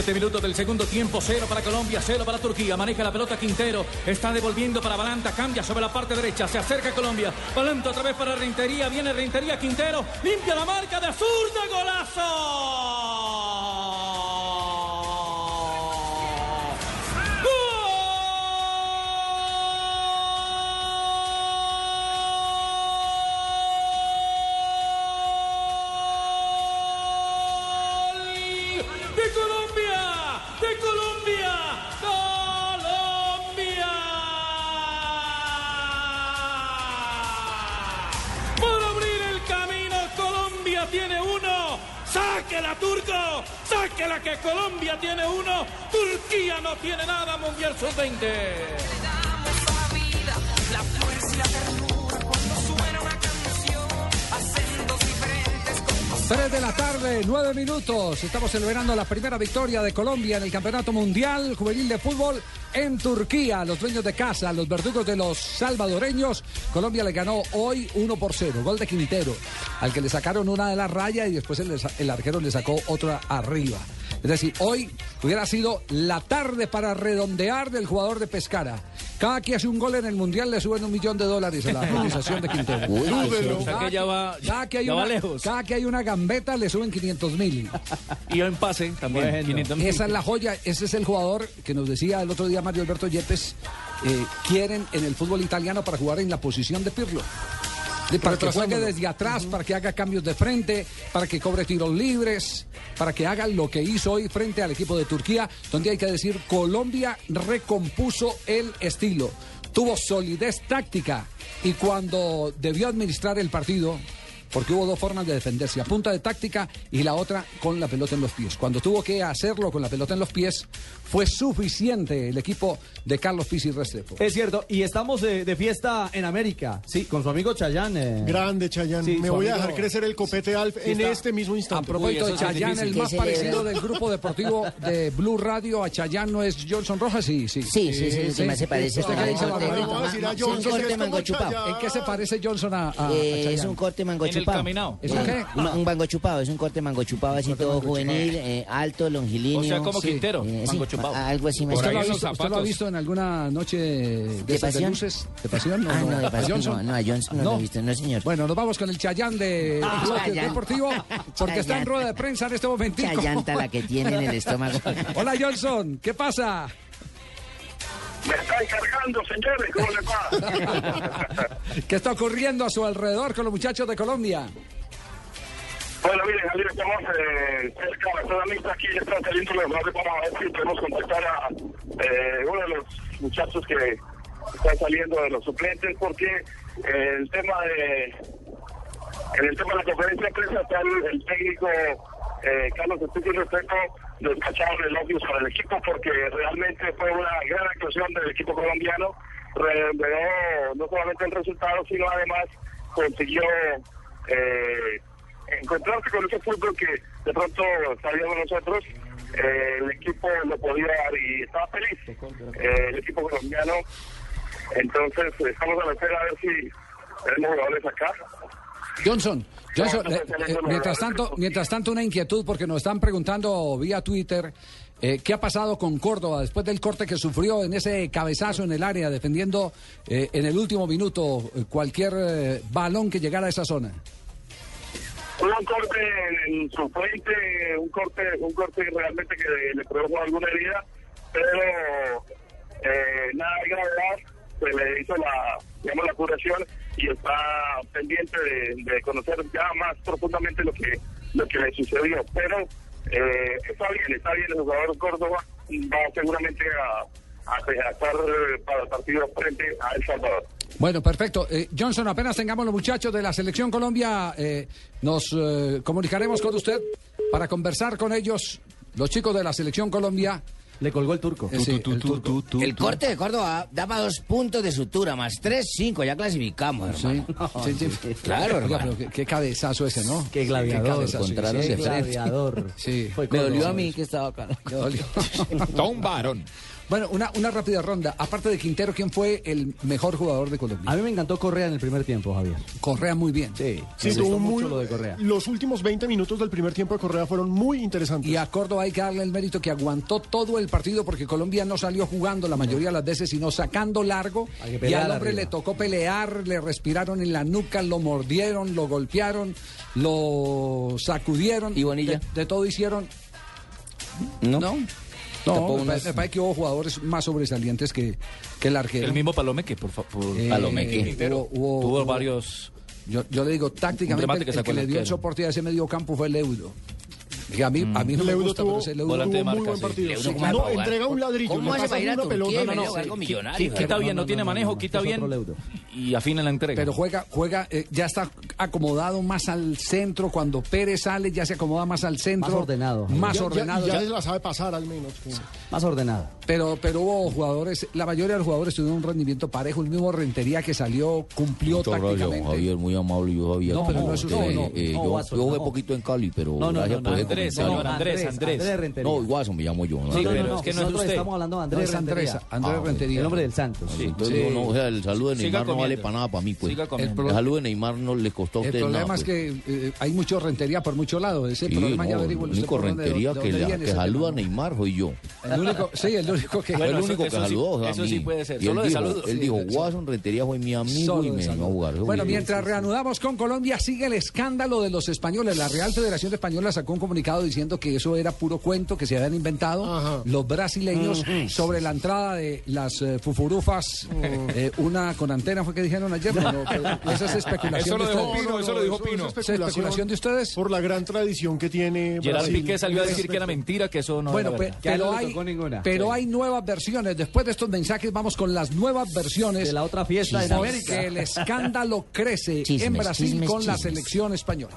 Siete minutos del segundo tiempo, cero para Colombia, cero para Turquía. Maneja la pelota Quintero, está devolviendo para Balanta, cambia sobre la parte derecha, se acerca Colombia. Balanta otra vez para Reintería, viene Reintería, Quintero, limpia la marca de zurda, golazo. Tiene uno. ¡Sáquela, Turco! ¡Sáquela que Colombia tiene uno! Turquía no tiene nada, Mundial Sub-20. Tres de la tarde, nueve minutos. Estamos celebrando la primera victoria de Colombia en el Campeonato Mundial Juvenil de Fútbol en Turquía. Los dueños de casa, los verdugos de los salvadoreños. Colombia le ganó hoy 1 por 0. Gol de Quintero, al que le sacaron una de la raya y después el arquero le sacó otra arriba. Es decir, hoy hubiera sido la tarde para redondear del jugador de Pescara. Cada que hace un gol en el Mundial le suben un millón de dólares a la organización de Quintero. O sea que ya va, Cada que, hay ya va una, lejos. cada que hay una gambeta le suben 500 mil. Y en pase también. 500 mil. Esa es la joya, ese es el jugador que nos decía el otro día Mario Alberto Yepes, eh, quieren en el fútbol italiano para jugar en la posición de Pirlo. Para que juegue desde atrás, para que haga cambios de frente, para que cobre tiros libres, para que haga lo que hizo hoy frente al equipo de Turquía, donde hay que decir, Colombia recompuso el estilo, tuvo solidez táctica y cuando debió administrar el partido, porque hubo dos formas de defenderse, a punta de táctica y la otra con la pelota en los pies. Cuando tuvo que hacerlo con la pelota en los pies, fue suficiente el equipo de Carlos Pizzi Restrepo. Es cierto, y estamos de, de fiesta en América, sí, con su amigo Chayán. eh. Grande Chayán. Sí, Me voy a dejar crecer el copete Alf en está. este mismo A instante. propósito de sí Chayán, el ¿Qué más parecido del grupo deportivo de Blue Radio a Chayán no es Johnson Rojas, sí, sí. Sí, sí, sí, que más se parece. ¿Usted qué dice, a a Sí, un corte mango chupado. ¿En qué se parece Johnson a, a- a Eh, es un corte mango En el chupado. caminado. ¿Es un qué? Un, mango chupado, es un corte mango chupado, así todo juvenil, eh, alto, longilíneo. O sea, como Sí. Quintero, Eh, sí, mango chupado. a- algo así ¿Usted lo, ha visto, en alguna noche de, ¿De esas de pasión? luces? ¿De pasión? Ah, no, de ¿A pasión, Johnson? no, no, a Johnson no lo he visto, no, señor. Bueno, nos vamos con el Chayán de Ah, Bloque Chayán. Deportivo, porque está en Chayán. rueda de prensa en este momentico. Esa llanta la que tiene en el estómago. Hola Johnson, ¿qué pasa? Me están cargando, señores, ¿cómo les va? ¿Qué está ocurriendo a su alrededor con los muchachos de Colombia? Bueno, miren, Javier, estamos eh, cerca de mixta aquí, están saliendo los brazos para ver si podemos contactar a eh, uno de los muchachos que están saliendo de los suplentes, porque eh, el tema de... En el tema de la conferencia de prensa está el, el técnico eh, Carlos Espíritu Respeto despacharon elogios para el equipo porque realmente fue una gran actuación del equipo colombiano. Redondeó no solamente el resultado, sino además consiguió eh, encontrarse con ese fútbol que de pronto sabíamos nosotros. Eh, el equipo lo podía dar y estaba feliz. Eh, el equipo colombiano. Entonces, estamos a la espera a ver si tenemos jugadores acá. Johnson, Johnson, eh, mientras tanto, mientras tanto una inquietud porque nos están preguntando vía Twitter eh, qué ha pasado con Córdoba después del corte que sufrió en ese cabezazo en el área defendiendo eh, en el último minuto cualquier eh, balón que llegara a esa zona. Un corte en, su frente, un corte, un corte realmente que le produjo alguna herida, pero eh, nada de gravedad, se le hizo la, digamos, la curación y está pendiente de, de conocer ya más profundamente lo que, lo que le sucedió. Pero eh, está bien, está bien, el jugador Córdoba va seguramente a, a, eh, para el partido frente a El Salvador. Bueno, perfecto. Eh, Johnson, apenas tengamos los muchachos de la Selección Colombia, eh, nos eh, comunicaremos con usted para conversar con ellos, los chicos de la Selección Colombia. Le colgó el turco. El turco. El corte de Córdoba daba dos puntos de sutura, más tres, cinco. Ya clasificamos, Sí, sí, sí. Claro, Oiga, hermano. pero qué, qué cabezazo ese, ¿no? Qué gladiador. frente. Gladiador. Sí. Fue Me dolió a mí que estaba acá. Me dolió. Todo un varón. Bueno, una, una rápida ronda. Aparte de Quintero, ¿quién fue el mejor jugador de Colombia? A mí me encantó Correa en el primer tiempo, Javier. Correa muy bien. Sí, Sí, me tuvo gustó muy, mucho lo de Correa. Los últimos 20 minutos del primer tiempo de Correa fueron muy interesantes. Y a Córdoba hay que darle el mérito que aguantó todo el partido porque Colombia no salió jugando la mayoría de las veces, sino sacando largo. Hay que Y al hombre arriba. le tocó pelear, le respiraron en la nuca, lo mordieron, lo golpearon, lo sacudieron. ¿Y Bonilla? De, de todo hicieron. ¿No? No. No, me, unas- parece- me parece que hubo jugadores más sobresalientes que, que el arquero. El mismo Palomeque, por favor. Eh, Palomeque. hubo- hubo- Tuvo hubo- varios. Yo, yo le digo, tácticamente, el, que el que el le dio el soporte a ese medio campo fue Leudo. A mí, a mí no me Leudo gusta, tuvo, pero ese Leudo volante de tuvo muy buen partido. Leudo Sí, como no, entrega un ladrillo. ¿Cómo hace para ir a una Turquía y pelota, me no, dio sí. algo millonario? quita bien, no, no, tiene no, manejo, no, quita es bien y afina la entrega. Pero juega, juega, eh, ya está acomodado más al centro. Cuando Pérez sale, ya se acomoda más al centro. Más ordenado. Más Ya- ya- ordenado. Ya, ya- se la sabe pasar al menos. sí. Más ordenado. pero, pero hubo jugadores, la mayoría de los jugadores tuvieron un rendimiento parejo. El mismo Rentería que salió, cumplió gracias, tácticamente. Javier, muy amable. Yo sabía No, pero no es usted, no, eh, no, yo, jugué no. poquito en Cali, pero No, no, gracias no, por no, Andrés, señor, Andrés, Andrés. Rentería. No, Watson me llamo yo. ¿no? Sí, no, pero no, es que no es nosotros usted. estamos hablando de No, Andrés es Andrés, Rentería. Andrés Ah, Rentería. El hombre del Santos. Sí, entonces Sí. digo, no, o sea, el saludo de Neymar no vale para nada para mí, pues. El El saludo de Neymar no le costó a El usted problema nada. es pues. que eh, hay mucho rentería por mucho lado. Ese Sí, problema ya no, el único rentería que, saluda a. Neymar soy yo. El único, sí, el único que... El único que saludó. eso sí puede ser, solo él de saludos. Él dijo, Watson Rentería fue mi amigo y me vino a jugar. Bueno, mientras reanudamos con Colombia, sigue el escándalo de los españoles. La Real Federación Española sacó un comunicado diciendo que eso era puro cuento que se habían inventado Ajá. los brasileños sobre la entrada de las eh, fufurufas. eh, una con antena fue que dijeron ayer. No, no, pero esa es especulación. Eso lo ustedes. Pino, eso lo dijo Pino. es ¿Esa especulación de ustedes? Por la gran tradición que tiene Gerard Brasil. Piqué salió a decir que era mentira, que eso no Bueno, era verdad. Que pero, le hay, ninguna. pero Sí. hay nuevas versiones. Después de estos mensajes vamos con las nuevas versiones. De la otra fiesta en América. el escándalo crece en Brasil chismes, con la selección española.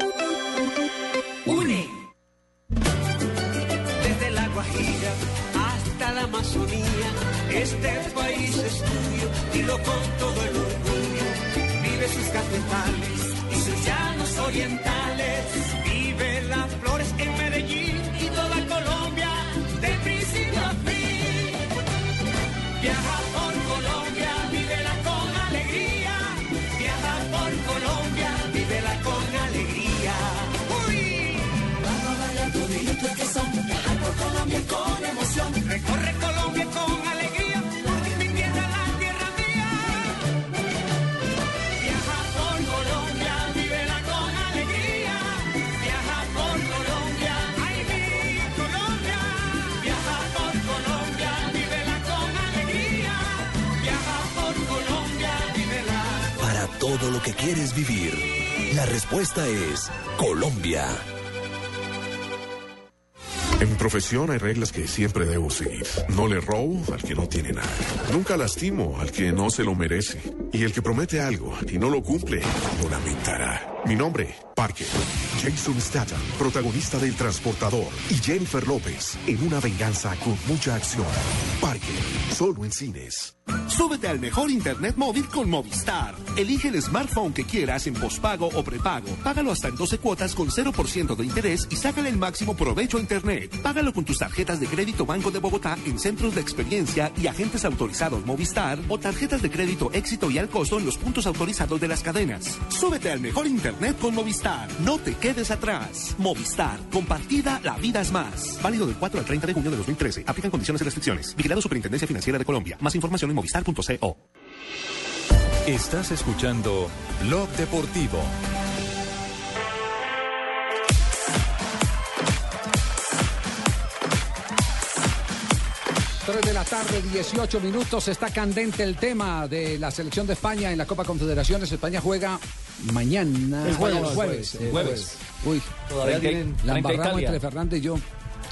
lo que quieres vivir, la respuesta es Colombia. En profesión hay reglas que siempre debo seguir. No le robo al que no tiene nada. Nunca lastimo al que no se lo merece. Y el que promete algo y no lo cumple, lo lamentará. Mi nombre, Parker. Jason Statham, protagonista del Transportador, y Jennifer López en una venganza con mucha acción. Parker, solo en cines. Súbete al mejor internet móvil con Movistar. Elige el smartphone que quieras en pospago o prepago. Págalo hasta en 12 cuotas con 0% de interés y sácale el máximo provecho a internet. Págalo con tus tarjetas de crédito Banco de Bogotá en centros de experiencia y agentes autorizados Movistar o tarjetas de crédito éxito y al costo en los puntos autorizados de las cadenas. Súbete al mejor internet con Movistar. No te quedes atrás. Movistar. Compartida, la vida es más. Válido del 4 al 30 de junio de 2013. Aplican condiciones y restricciones. Vigilado Superintendencia Financiera de Colombia. Más información en movistar.co. Estás escuchando Blog Deportivo. 3 de la tarde, 18 minutos. Está candente el tema de la selección de España en la Copa Confederaciones. España juega mañana. El jueves, el jueves, jueves. Uy, Todavía tienen- la embarramos entre Fernández y yo.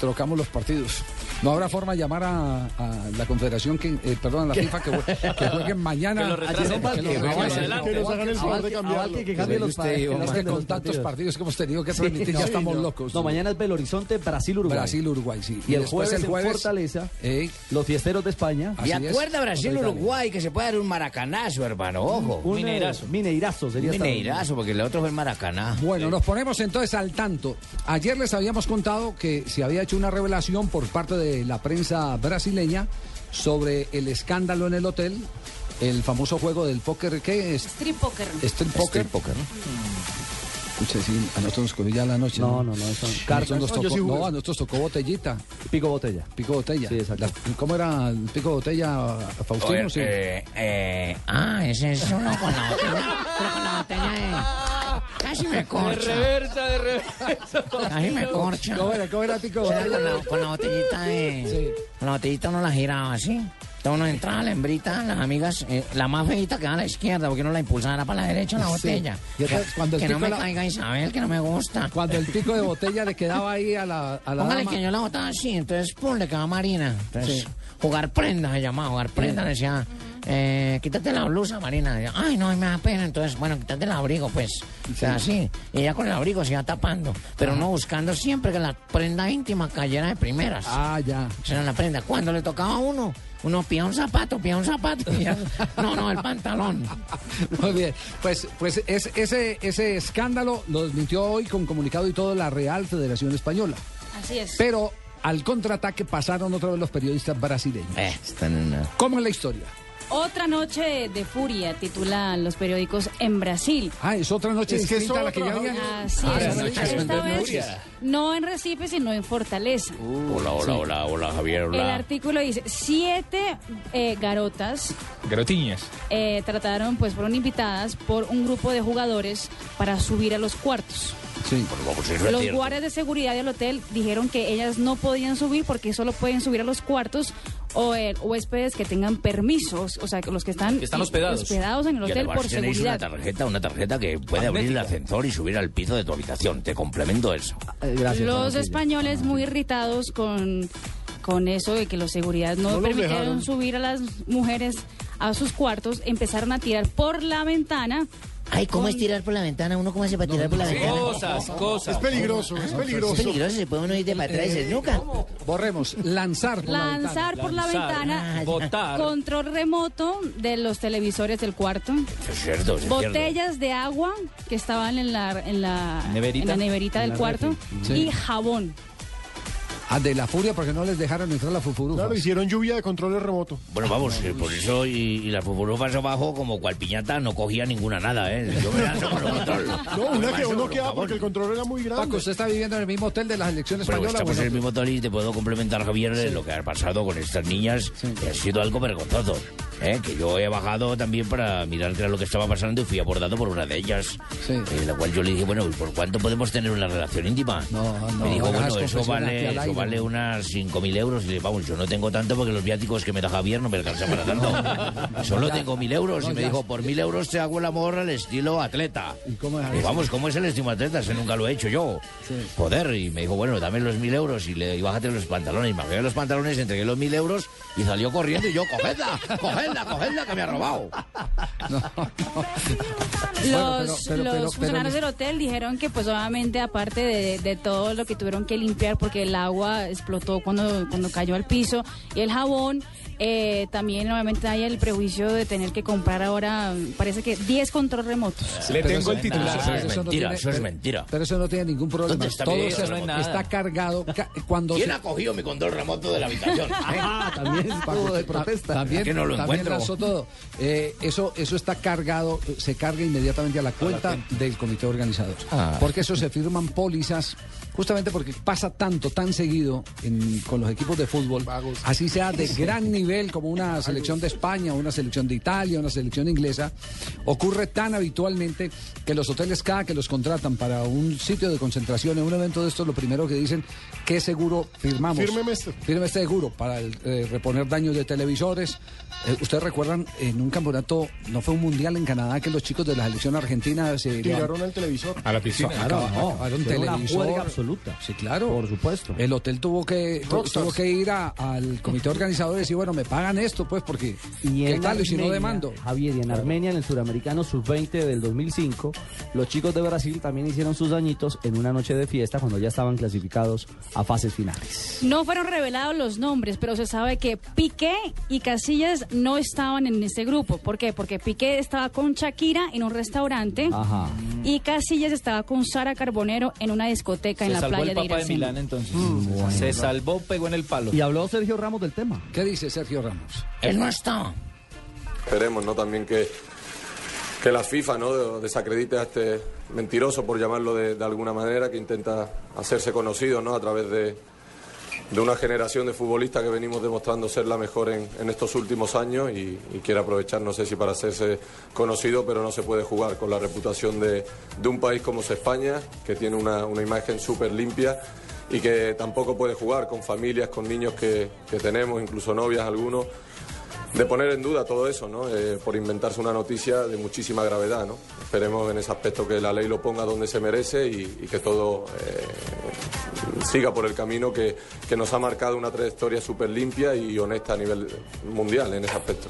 Trocamos los partidos. No habrá forma de llamar a, a la Confederación, que, eh, perdón, a la FIFA que, que jueguen mañana. Que lo retrasen, Ayer- que lo que lo retrasen. retrasen. Que nos hagan el favor de cambiarlo. Que cambie los usted, pa- que los es con los tantos partidos. partidos que hemos tenido que transmitir, ya estamos locos. No, mañana es Belo Horizonte, Brasil, Uruguay. Brasil, Uruguay, sí. Y, el después jueves, el jueves, en Fortaleza, eh, los fiesteros de España. ¿Y acuerda Brasil-Uruguay que se puede dar un maracanazo, hermano? Ojo. Un mineirazo. Mineirazo sería Mineirazo, porque el otro fue el maracaná. Bueno, nos ponemos entonces al tanto. Ayer les habíamos contado que se había hecho una revelación por parte de la prensa brasileña sobre el escándalo en el hotel, el famoso juego del póker, ¿qué es? Street Poker. Street Poker. Escuche, sí, a nosotros nos cogió ya la noche. No, no, no, eso- nosotros nos No, tocó, sí jugué. no, a nosotros tocó botellita. Pico botella. Pico botella. Sí, exacto. La- ¿Cómo era el pico botella, Faustino? Oye, sí. eh, eh, ah, ese es uno con la botella. Con la botella de... Casi me corcha. reversa, de reversa. Casi me corcha. ¿Cómo era, cómo era pico de con, la, con la botellita de... Con la botellita uno la giraba así. Entonces uno entraba, la hembrita, las amigas, eh, la más feita quedaba a la izquierda, porque uno la impulsara para la derecha la Sí. botella. Y entonces, cuando el que no me la- caiga Isabel, que no me gusta. Cuando el pico de botella le quedaba ahí a la, a la Póngale dama. que yo la botaba así, entonces pum, le quedaba Marina. Entonces, jugar prenda se llamaba, jugar prenda, le decía, eh, quítate la blusa, Marina. Y yo, Ay, no, me da pena, entonces, bueno, quítate el abrigo, pues. O sea, así. Y ella con el abrigo se iba tapando, pero no buscando siempre que la prenda íntima cayera de primeras. Ah, ya. Esa era la prenda. Cuando le tocaba a uno, uno pía un zapato, pía un zapato. y ya- no, no, el pantalón. Muy bien, pues, pues es- ese, ese escándalo lo desmintió hoy con comunicado y todo la Real Federación Española. Así es. Pero al contraataque pasaron otra vez los periodistas brasileños. Eh, están en una- ¿Cómo es la historia? Otra noche de furia, titulan los periódicos en Brasil. Ah, es otra noche Es que es distinta a la que ya había. Así Ah, es. son Esta de vez furia. no en Recife, sino en Fortaleza. Hola, hola, hola, hola, Javier, El hola. artículo dice, siete eh, garotas Garotiñas. eh, trataron, pues fueron invitadas por un grupo de jugadores para subir a los cuartos. Sí. Los guardias de seguridad del hotel dijeron que ellas no podían subir porque solo pueden subir a los cuartos o eh, huéspedes que tengan permisos, o sea, que los que están, Que están hospedados. hospedados en el hotel por seguridad. una tarjeta, una tarjeta que puede abrir el ascensor y subir al piso de tu habitación. Te complemento eso. Eh, gracias. Los españoles muy irritados con, con eso de que los seguridad no, No permitieron subir a las mujeres a sus cuartos, empezaron a tirar por la ventana. Ay, ¿cómo es tirar por la ventana? ¿Uno cómo hace para tirar por la ventana? Cosas, Es cosas. peligroso, es Es peligroso. peligroso, se puede uno ir de para atrás y se nunca. Borremos, lanzar. por la ventana. Lanzar por la Lanzar, ventana botar. control remoto de los televisores del cuarto. Es cierto, es botellas de agua que estaban en la, en la Neverita. en la neverita del la cuarto y jabón. Ah, de la furia porque no les dejaron entrar la fufurufa. Claro, hicieron lluvia de controles remoto. Bueno, vamos, eh, por eso y, y la fufurufas abajo, como cual piñata, no cogía ninguna nada, ¿eh? Yo me lanzo con el control. No, una que uno queda Por porque el control era muy grande. Paco, usted está viviendo en el mismo hotel de la selección Pero española. estamos en el mismo hotel y te puedo complementar, Javier, de lo que ha pasado con estas niñas. que ha sido algo vergonzoso. ¿Eh? Que yo he bajado también para mirar qué era lo que estaba pasando y fui abordado por una de ellas. Sí. eh, la cual yo le dije, bueno, ¿y ¿por cuánto podemos tener una relación íntima? No, no, Me dijo, no bueno, eso vale, eso vale unas 5.000 euros. Y le vamos, yo no tengo tanto porque los viáticos que me da Javier no me alcanzan para tanto. Solo Ya. tengo 1.000 euros. No, y me ya. dijo, por 1.000 euros te hago el amor al estilo atleta. ¿Y cómo es Y eso? vamos, ¿cómo es el estilo atleta? Ese nunca lo he hecho yo. Sí. Joder, y me dijo, bueno, dame los 1.000 euros y, le, y bájate los pantalones. Y me bajé los pantalones, entregué los 1.000 euros y salió corriendo y yo, cogedla, cogedla. Cogedla, cogedla que me ha robado. Los, Bueno, pero- pero- los pero- funcionarios pero- del hotel dijeron que pues obviamente aparte de, de todo lo que tuvieron que limpiar porque el agua explotó cuando, cuando cayó al piso y el jabón, eh, también obviamente hay el prejuicio de tener que comprar ahora, parece que 10 control remotos. Pero eso- Eso es no mentira, tiene- eso es pero- mentira. Pero eso no tiene ningún problema. ¿Dónde está Todo eso? No está cargado. ca- Cuando ¿Quién se- ha cogido mi control remoto de la habitación? Ah, también estuvo de protesta. También, que no lo también encuentro. todo. Eh, eso, eso está cargado, se carga inmediatamente a la cuenta del comité organizador. Ah. Porque eso se firman pólizas, justamente porque pasa tanto, tan seguido en- con los equipos de fútbol, así sea de gran nivel como una selección de España, una selección de Italia, una selección inglesa, ocurre tan habitualmente que los hoteles cada que los contratan para un sitio de concentración, en un evento de estos, lo primero que dicen, ¿qué seguro firmamos? Fírmeme este. Firme este seguro para el, eh, reponer daños de televisores. Eh, Ustedes recuerdan en un campeonato, no fue un mundial en Canadá, que los chicos de la selección argentina se Tiraron el televisor. A la piscina. Claro, no, fue una televisor. Absoluta. Sí, claro. Por supuesto. El hotel tuvo que Rockstars. tuvo que ir a- al comité organizador y decir, bueno, me pagan esto, pues, porque Y ¿qué tal? Y si no Armenia, demando. Javier, y en Armenia, en el suramericano sub-20 del 2005, los chicos de Brasil también hicieron sus dañitos en una noche de fiesta cuando ya estaban clasificados a fases finales. No fueron revelados los nombres, pero se sabe que Piqué y Casillas no estaban en ese grupo. ¿Por qué? Porque Piqué estaba con Shakira en un restaurante Ajá. y Casillas estaba con Sara Carbonero en una discoteca en la playa de Iracema. entonces. Se salvó, pegó en el palo. Y habló Sergio Ramos del tema. ¿Qué dice Sergio Ramos? Él no está. Esperemos, ¿no? También que, que la FIFA, ¿no? Desacredite a este mentiroso, por llamarlo de, de alguna manera, que intenta hacerse conocido, ¿no? A través de, de una generación de futbolistas que venimos demostrando ser la mejor en, en estos últimos años y, y quiere aprovechar, no sé si para hacerse conocido, pero no se puede jugar con la reputación de, de un país como es España, que tiene una, una imagen súper limpia y que tampoco puede jugar con familias, con niños que, que tenemos, incluso novias algunos, de poner en duda todo eso, ¿no? Eh, por inventarse una noticia de muchísima gravedad, ¿no? Esperemos en ese aspecto que la ley lo ponga donde se merece y, que todo eh, siga por el camino que, que nos ha marcado una trayectoria súper limpia y honesta a nivel mundial en ese aspecto.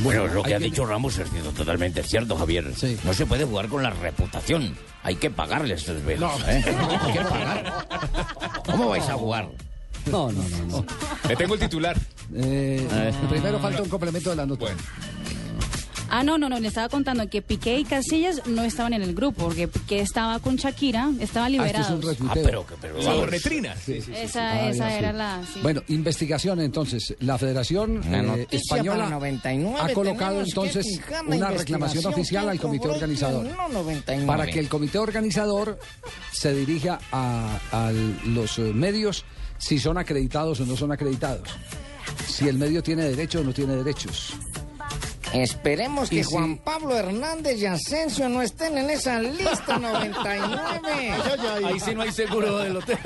Bueno, lo que ha dicho Ramos es totalmente cierto, Javier. Sí. No se puede jugar con la reputación. Hay que pagarle a estos velos, ¿eh? Hay que pagar. ¿Cómo vais a jugar? No, no, no. no. Le tengo el titular. Eh, primero falta un complemento de la nota. Bueno. Ah, no, no, no, le estaba contando que Piqué y Casillas no estaban en el grupo, porque Piqué estaba con Shakira, estaban Ah, esto es. Ah, pero pero vamos. retrina. esa Ah, esa ya, era sí. la... sí. Bueno, investigación entonces. La Federación Una eh, Española para 99, ha colocado entonces una reclamación oficial al comité organizador. no 99. Para que el comité organizador se dirija a, a los eh, medios si son acreditados o no son acreditados. Si el medio tiene derechos o no tiene derechos. Esperemos que Juan Pablo Hernández y Asensio no estén en esa lista 99. Ahí sí no hay seguro del hotel.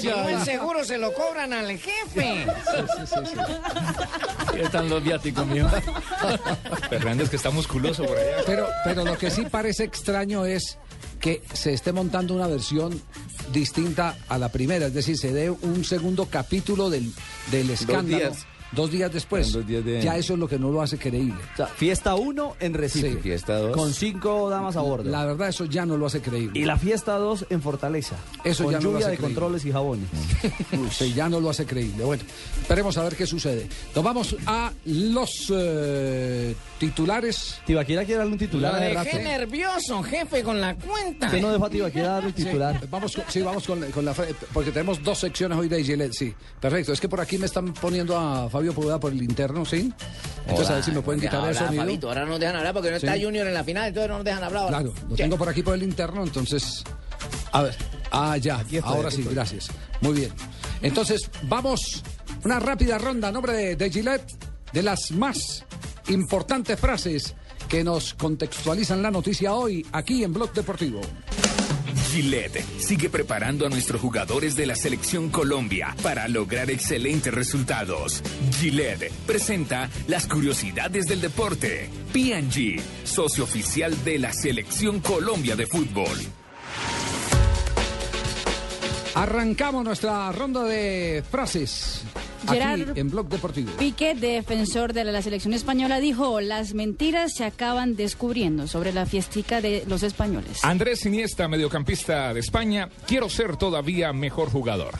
si no, el seguro se lo cobran al jefe. Ahí están los viáticos, mío. Fernández que está musculoso por allá. Pero, pero lo que sí parece extraño es que se esté montando una versión distinta a la primera, es decir, se dé un segundo capítulo del, del escándalo. días. Dos días después. En dos días de- Ya eso es lo que no lo hace creíble. O sea, fiesta 1 en Recife. Sí. Fiesta dos. Con cinco damas a bordo. La verdad, eso ya no lo hace creíble. Y la fiesta 2 en Fortaleza. Eso con ya no lo lluvia hace de creíble. controles y jabones. Sí, ya no lo hace creíble. Bueno, esperemos a ver qué sucede. Nos vamos a los eh, titulares. Tibaquira quiere darle un titular Lo dejé nervioso, jefe, con la cuenta. ¿Qué no dejó a Tibaquira darle un titular? Sí, vamos con, sí, vamos con, con la... Porque tenemos dos secciones hoy de Gillette, sí. Perfecto. Es que por aquí me están poniendo a Fabio Poveda por el interno, ¿sí? Entonces a ver si me pueden quitar el hablar, sonido. Fabito, ahora no nos dejan hablar porque no Sí. está Junior en la final, entonces no nos dejan hablar. ahora. Claro, lo tengo por aquí por el interno, entonces... A ver. Ah, ya. estoy, Ahora sí, gracias. Muy bien. Entonces, vamos. Una rápida ronda a nombre de, de Gillette de las más importantes frases que nos contextualizan la noticia hoy aquí en Blog Deportivo. Gillette sigue preparando a nuestros jugadores de la selección Colombia para lograr excelentes resultados. Gillette presenta las curiosidades del deporte. PG, socio oficial de la selección Colombia de fútbol. Arrancamos nuestra ronda de frases Gerard Aquí en Blog Deportivo. Piqué, defensor de la selección española, dijo, las mentiras se acaban descubriendo sobre la fiestica de los españoles. Andrés Iniesta, mediocampista de España, quiero ser todavía mejor jugador.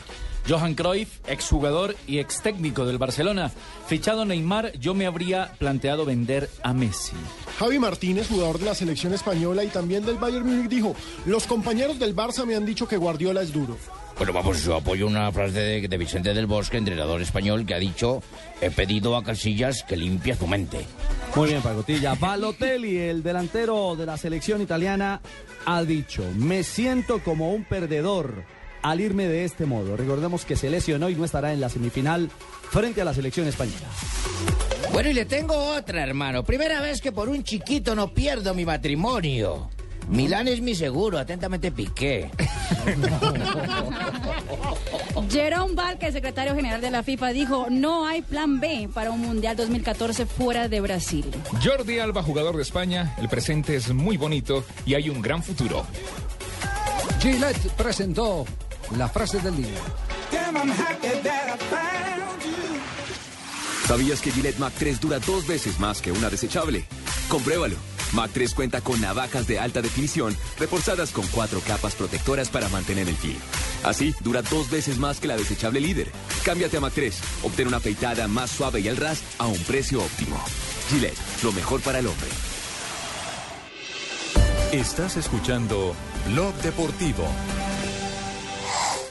Johan Cruyff, exjugador y ex técnico del Barcelona. Fichado Neymar, yo me habría planteado vender a Messi. Javi Martínez, jugador de la selección española y también del Bayern Múnich, dijo, los compañeros del Barça me han dicho que Guardiola es duro. Bueno, vamos, yo apoyo una frase de, de Vicente del Bosque, entrenador español, que ha dicho, he pedido a Casillas que limpie su mente. Muy bien, Pagotilla. Balotelli, el delantero de la selección italiana, ha dicho, me siento como un perdedor al irme de este modo. Recordemos que se lesionó y no estará en la semifinal frente a la selección española. Bueno, y le tengo otra, hermano. Primera vez que por un chiquito no pierdo mi matrimonio. Milán es mi seguro, atentamente Piqué. Jerome Valque, secretario general de la FIFA, dijo, no hay plan B para un Mundial 2014 fuera de Brasil. Jordi Alba, jugador de España, el presente es muy bonito y hay un gran futuro. Gillette presentó la frase del día. ¿Sabías que Gillette Mac 3 dura dos veces más que una desechable? Compruébalo. Mac 3 cuenta con navajas de alta definición reforzadas con cuatro capas protectoras para mantener el fil. Así, dura dos veces más que la desechable líder. Cámbiate a Mac 3. Obtén una afeitada más suave y al ras a un precio óptimo. Gillette, lo mejor para el hombre. Estás escuchando Blog Deportivo.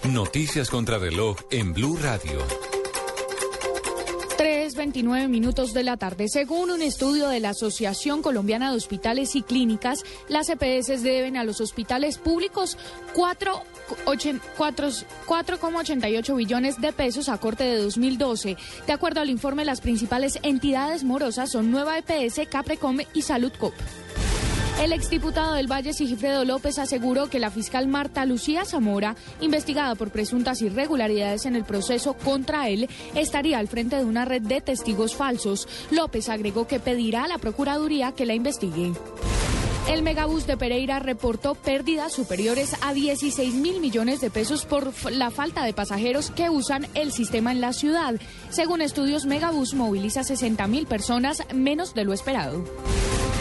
Noticias contra reloj en Blue Radio. 3.29 minutos de la tarde. Según un estudio de la Asociación Colombiana de Hospitales y Clínicas, las EPS deben a los hospitales públicos 4,88 billones de pesos a corte de 2012. De acuerdo al informe, las principales entidades morosas son Nueva EPS, Caprecom y Salud Cop. El exdiputado del Valle Sigifredo López aseguró que la fiscal Marta Lucía Zamora, investigada por presuntas irregularidades en el proceso contra él, estaría al frente de una red de testigos falsos. López agregó que pedirá a la Procuraduría que la investigue. El megabús de Pereira reportó pérdidas superiores a 16 mil millones de pesos por la falta de pasajeros que usan el sistema en la ciudad. Según estudios, Megabús moviliza 60 mil personas, menos de lo esperado.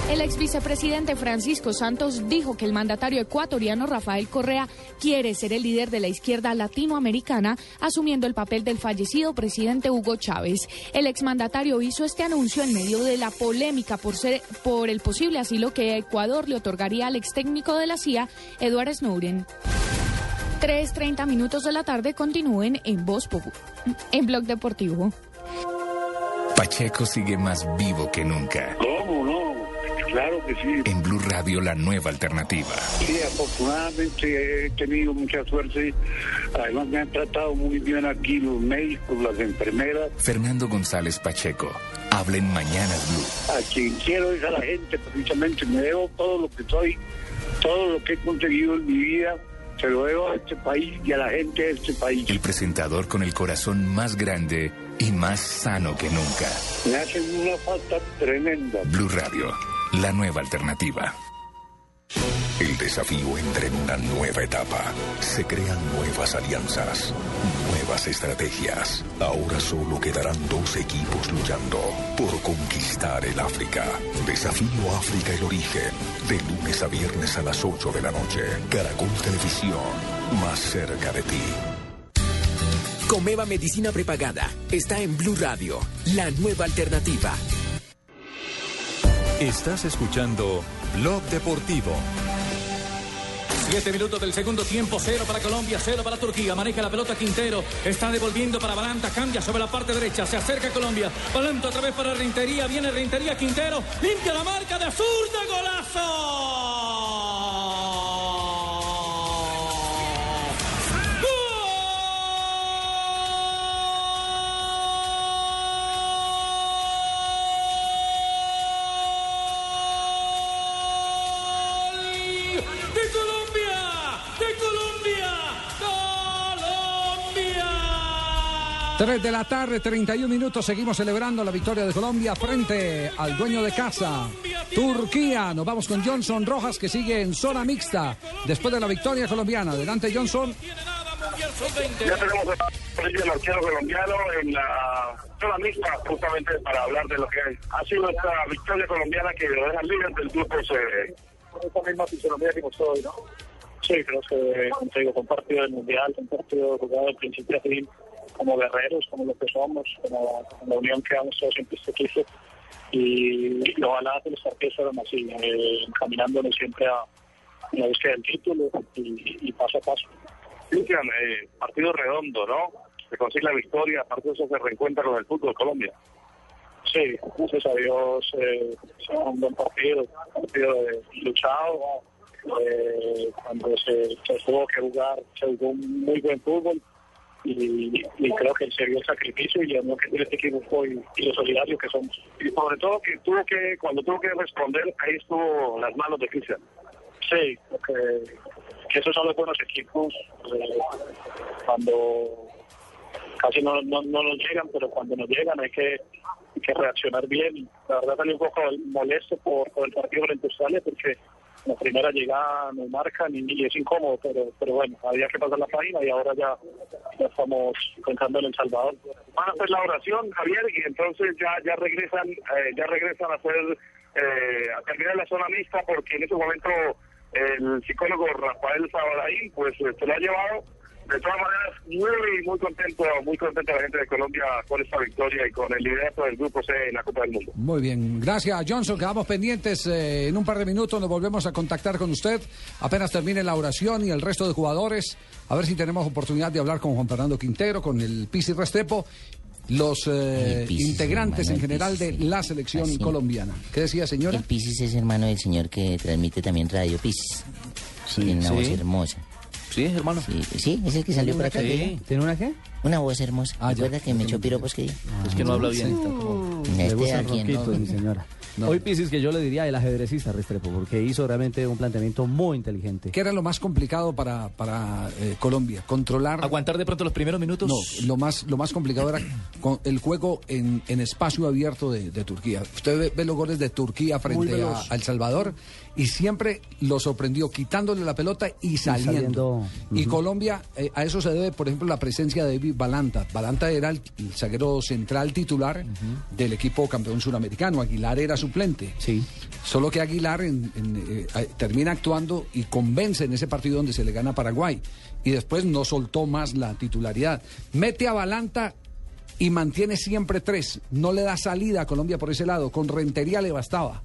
El ex vicepresidente Francisco Santos dijo que el mandatario ecuatoriano Rafael Correa quiere ser el líder de la izquierda latinoamericana, asumiendo el papel del fallecido presidente Hugo Chávez. El exmandatario hizo este anuncio en medio de la polémica por, ser, por el posible asilo que Ecuador le otorgaría al ex técnico de la CIA, Edward Snowden. 3.30 minutos de la tarde continúen en Voz Popu- en Blog Deportivo. Pacheco sigue más vivo que nunca. Claro que sí. En Blue Radio, la nueva alternativa. Sí, afortunadamente he tenido mucha suerte. Además me han tratado muy bien aquí los médicos, las enfermeras. Fernando González Pacheco. Hablen Mañanas Blue. A quien quiero es a la gente, precisamente. Me debo todo lo que soy, todo lo que he conseguido en mi vida. Se lo debo a este país y a la gente de este país. El presentador con el corazón más grande y más sano que nunca. Me hacen una falta tremenda. Blue Radio, la nueva alternativa. El desafío entra en una nueva etapa. Se crean nuevas alianzas, nuevas estrategias. Ahora solo quedarán dos equipos luchando por conquistar el África. Desafío África el origen. De lunes a viernes a las 8 de la noche. Caracol Televisión. Más cerca de ti. Comeva Medicina Prepagada está en Blue Radio, la nueva alternativa. Estás escuchando Blog Deportivo. Siete minutos del segundo tiempo, cero para Colombia, cero para Turquía. Maneja la pelota Quintero, está devolviendo para Balanta, cambia sobre la parte derecha, se acerca Colombia. Balanta otra vez para Reintería, viene Reintería Quintero, limpia la marca de Azur de golazo. 3 de la tarde, 31 minutos. Seguimos celebrando la victoria de Colombia frente al dueño de casa, Turquía. Nos vamos con Johnson Rojas, que sigue en zona mixta después de la victoria colombiana. Adelante, Johnson. Ya tenemos el arquero colombiano, en la zona mixta, justamente para hablar de lo que ha sido esta victoria colombiana que lo deja líder del grupo C. Esa misma fisonomía que mostró hoy, ¿no? Sí, creo que, como te digo, con partido del Mundial, con partido jugado de principio a fin, como guerreros, como lo que somos, como la unión que ha mostrado siempre este equipo. Y, y ojalá que los partidos fueran así, eh, encaminándonos siempre a, a la búsqueda del título y, y paso a paso. Cristian, eh, partido redondo, ¿no? Se consigue la victoria, aparte de eso se reencuentra con el fútbol de Colombia. Sí, gracias a Dios, eh, un buen partido, un partido eh, luchado. eh, cuando se, se tuvo que jugar, se jugó un muy buen fútbol y, y creo que se vio el sacrificio y lo que tiene este equipo fue y, lo solidario que somos. Y sobre todo que tuvo que, cuando tuvo que responder, ahí estuvo las manos de Cristian. Sí, porque que esos son los buenos equipos eh, cuando casi no, no, no nos llegan, pero cuando nos llegan hay que, hay que reaccionar bien. Y La verdad salí un poco molesto por, por el partido frente a Australia porque la primera llegada nos marcan y, y es incómodo, pero pero bueno, había que pasar la página y ahora ya, ya estamos pensando en El Salvador. Van a hacer la oración, Javier, y entonces ya ya regresan eh, ya regresan a hacer eh, a terminar la zona mixta porque en ese momento el psicólogo Rafael Sabadaín pues eh, se lo ha llevado de todas maneras muy muy contento muy contento la gente de Colombia con esta victoria y con el liderato del grupo C en la Copa del Mundo Muy bien, gracias Johnson, quedamos pendientes. eh, en un par de minutos nos volvemos a contactar con usted. Apenas termine la oración y el resto de jugadores, a ver si tenemos oportunidad de hablar con Juan Fernando Quintero, con el Pisi Restrepo, los eh, integrantes en general de la selección Así. colombiana. ¿Qué decía, señora? El Pisis es hermano del señor que transmite también Radio Pisis. Tiene una Sí. voz hermosa. Sí, hermano. Sí, sí, es el que salió por acá. Sí. ¿Tiene una qué? Una voz hermosa. ¿Recuerda que me echó piropos que Es que no habla bien. está como- Este el aquí, ¿no? ronquito, mi señora. Hoy Pisis que yo le diría el ajedrecista Restrepo, porque hizo realmente un planteamiento muy inteligente. ¿Qué era lo más complicado para, para eh, Colombia? Controlar. ¿Aguantar de pronto los primeros minutos? No, lo más, lo más complicado era con el juego en, en espacio abierto de, de Turquía. Usted ve, ve los goles de Turquía frente a, El Salvador y siempre lo sorprendió quitándole la pelota y saliendo. saliendo, Y. Colombia, eh, a eso se debe, por ejemplo, la presencia de David Balanta. Balanta era el, el zaguero central titular del equipo campeón suramericano. Aguilar era suplente. Sí. Solo que Aguilar en- en, eh, termina actuando y convence en ese partido donde se le gana a Paraguay. Y después no soltó más la titularidad. Mete a Balanta y mantiene siempre tres. No le da salida a Colombia por ese lado. Con Rentería le bastaba.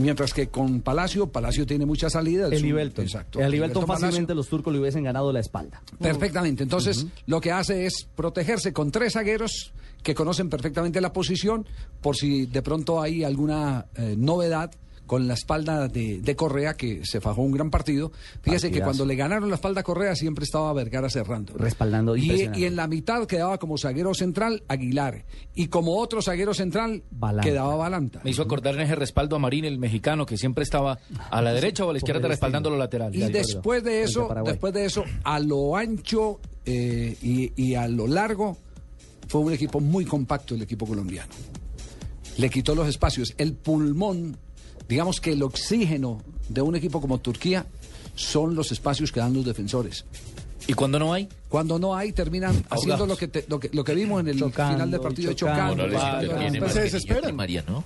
Mientras que con Palacio, Palacio tiene mucha salida. El Ibelton. Exacto. El Ibelton Palacio. fácilmente los turcos le hubiesen ganado la espalda. Perfectamente. Entonces, lo que hace es protegerse con tres zagueros que conocen perfectamente la posición por si de pronto hay alguna eh, novedad con la espalda de, de Correa, que se fajó un gran partido. Fíjese que Partidazo. cuando le ganaron la espalda a Correa siempre estaba Vergara cerrando. Respaldando Y, y en la mitad quedaba como zaguero central Aguilar. Y como otro zaguero central quedaba Balanta. Me hizo acordar en ese respaldo a Marín, el mexicano, que siempre estaba a la derecha o a la izquierda respaldando los laterales. Y después de eso, después de eso, a lo ancho eh, y, y a lo largo, fue un equipo muy compacto el equipo colombiano. Le quitó los espacios. El pulmón, digamos que el oxígeno de un equipo como Turquía son los espacios que dan los defensores. ¿Y cuando no hay? Cuando no hay, terminan haciendo lo que, te- lo que lo que vimos en el final del partido, chocando. Morales chocando, interviene después más se que niño en desesperan. primaria, ¿no?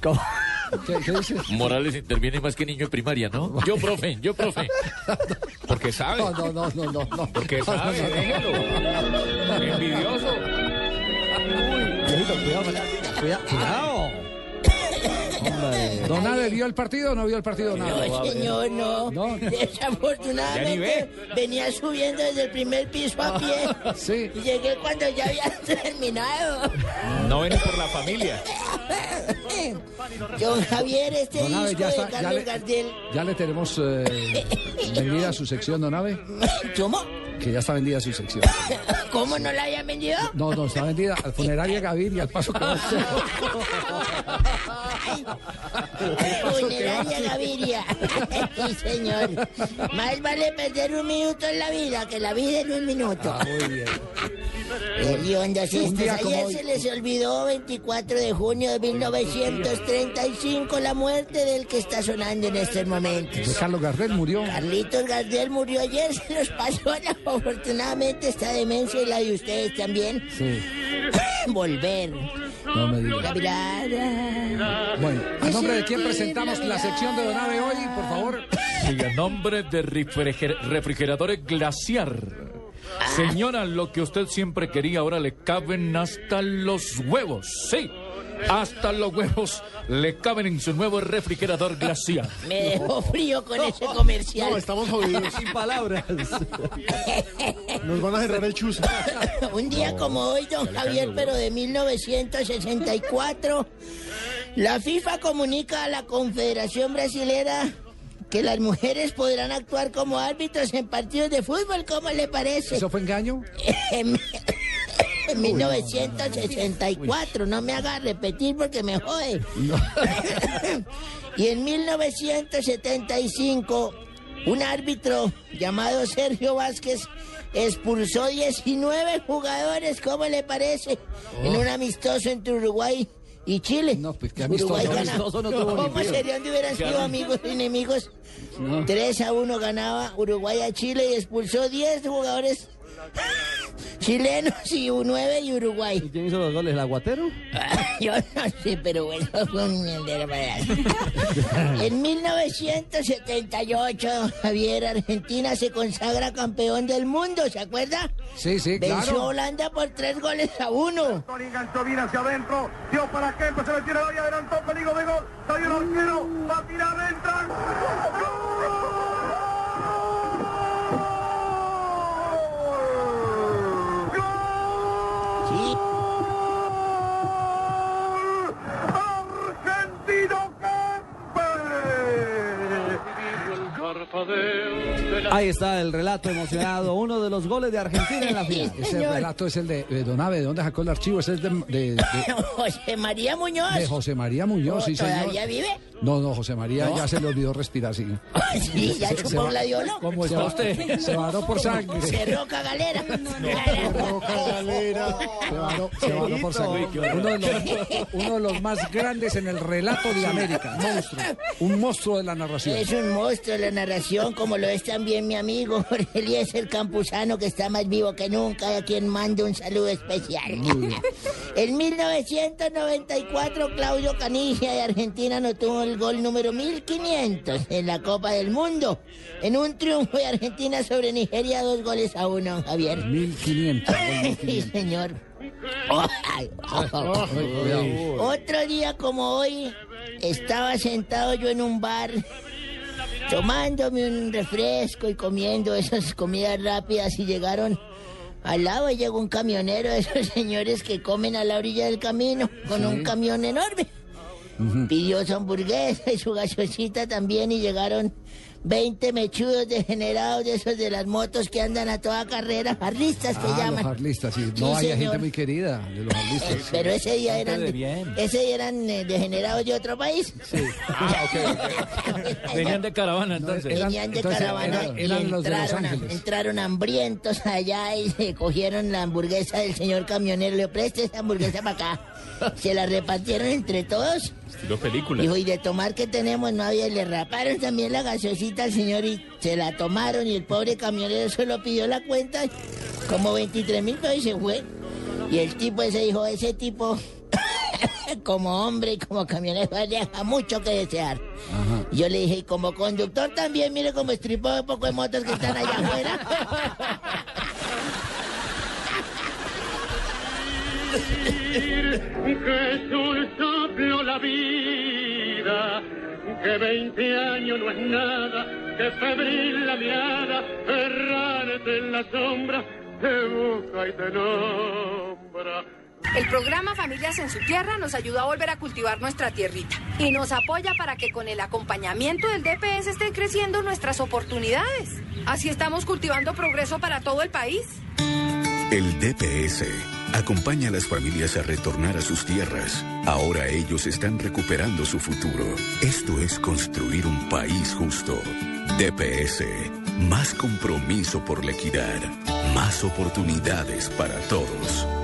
¿Qué, qué dice? Morales interviene más que niño en primaria, ¿no? Yo, profe, yo, profe. Porque sabe. No, no, no, no, no. no. Porque No, no, sabe, no. Envidioso. Cuidado, cuidado. ¿Don Ade vio el partido o no vio el partido? No, señor, no. Desafortunadamente venía subiendo desde el primer piso a pie. Sí. Y llegué cuando ya había terminado. No ven por la familia. Don Javier, este Don Abe, disco ya de está, ya Carlos le- Gardel. Ya le tenemos eh, vendida su sección, Don Ave. ¿Cómo? Que ya está vendida su sección. ¿Cómo no la habían vendido? No, no, está vendida al funeraria Gaviria, al paso que va. Funeraria Gaviria. sí, señor. Más vale perder un minuto en la vida que la vida en un minuto. Ah, muy bien. Día estas. como Ayer hoy. se les olvidó 24 de junio de 1935 la muerte del que está sonando en estos momentos. De Carlos Gardel murió. Carlitos Gardel murió ayer, se nos pasó. Afortunadamente esta demencia y la de ustedes también. Sí. Volver. No me diga. La mirada. Bueno, ¿a nombre de quién presentamos la sección de Donave hoy, por favor? Y a nombre de refriger- refrigeradores glaciar. Señora, lo que usted siempre quería ahora le caben hasta los huevos. Sí, hasta los huevos le caben en su nuevo refrigerador glaciar. Me dejó frío con ese comercial. No, estamos jodidos. Sin palabras. Nos van a cerrar el chuzo. Un día como hoy, don Javier, pero de 1964, la FIFA comunica a la Confederación Brasilera que las mujeres podrán actuar como árbitros en partidos de fútbol. ¿Cómo le parece? ¿Eso fue engaño? En en 1964, no me haga repetir porque me jode. y en 1975, un árbitro llamado Sergio Vázquez expulsó 19 jugadores, ¿cómo le parece? En un amistoso entre Uruguay y Chile. No, pues qué amistoso. Amistoso no tuvo ni ¿Cómo frío. serían de hubieran sido amigos o enemigos? 3 a 1 ganaba Uruguay a Chile y expulsó 10 jugadores chilenos y un 9 y Uruguay. ¿Quién hizo los goles? ¿El aguatero? Yo no sé, pero bueno, fue un. En 1978, Javier, Argentina se consagra campeón del mundo, ¿se acuerda? Sí, sí, Venció claro. Holanda por tres goles a uno. Enganchó bien hacia adentro, dio para Kempe, se metió en el área, adelantó, peligro de gol, salió el arquero, va a tirar, entra. Sí. Ahí está el relato emocionado, uno de los goles de Argentina en la final. Ese relato es el de, de Donave. ¿De dónde sacó el archivo? Ese es de, de- de- José María Muñoz. de José María Muñoz, sí, señor. ¿Todavía vive? No, no, José María ¿No? ya se le olvidó respirar, sí. Sí, ya Se- chupó va- gladiolo. ¿Cómo está usted? Se varó por sangre. Cerroca galera. Se varó, se varó por sangre. Uno de, los, uno de los más grandes en el relato de América. Monstruo. Un monstruo de la narración. Es un monstruo de la narración, como lo es también mi amigo Jorge Eliezer Campuzano, que está más vivo que nunca, y a quien mando un saludo especial. en 1994, Claudio Canilla de Argentina anotó el gol número 1500 en la Copa del Mundo, en un triunfo de Argentina sobre Nigeria, dos goles a uno, Javier. 1500. sí, señor. Ay, Otro día como hoy, estaba sentado yo en un bar tomándome un refresco y comiendo esas comidas rápidas y llegaron al lado y llegó un camionero de esos señores que comen a la orilla del camino con Sí. un camión enorme. Pidió su hamburguesa y su gaseosita también y llegaron 20 mechudos degenerados de esos de las motos que andan a toda carrera, jarristas que Ah, llaman. los harlistas, sí. Sí, No, hay señor. gente muy querida de los harlistas. Eh, Pero ese día eran, de de- bien. ese día eran eh, degenerados de otro país. Venían de caravana entonces. Venían de caravana y entraron, a- entraron hambrientos allá y se cogieron la hamburguesa del señor camionero. Le preste esa hamburguesa para acá. Se la repartieron entre todos. Estilo película. Dijo, y de tomar que tenemos no había. Le raparon también la gaseosita al señor y se la tomaron. Y el pobre camionero solo pidió la cuenta, como 23 mil pesos y se fue. Y el tipo ese dijo, ese tipo, como hombre y como camionero, deja mucho que desear. Yo le dije, y como conductor también, mire como estripó de poco de motos que están allá afuera. que es un soplo la vida, que 20 años no es nada, que febril la mirada, errante en la sombra, te busca y te nombra. El programa Familias en su Tierra nos ayuda a volver a cultivar nuestra tierrita y nos apoya para que con el acompañamiento del DPS estén creciendo nuestras oportunidades. Así estamos cultivando progreso para todo el país. El DPS acompaña a las familias a retornar a sus tierras. Ahora ellos están recuperando su futuro. Esto es construir un país justo. DPS, más compromiso por la equidad, Más oportunidades para todos.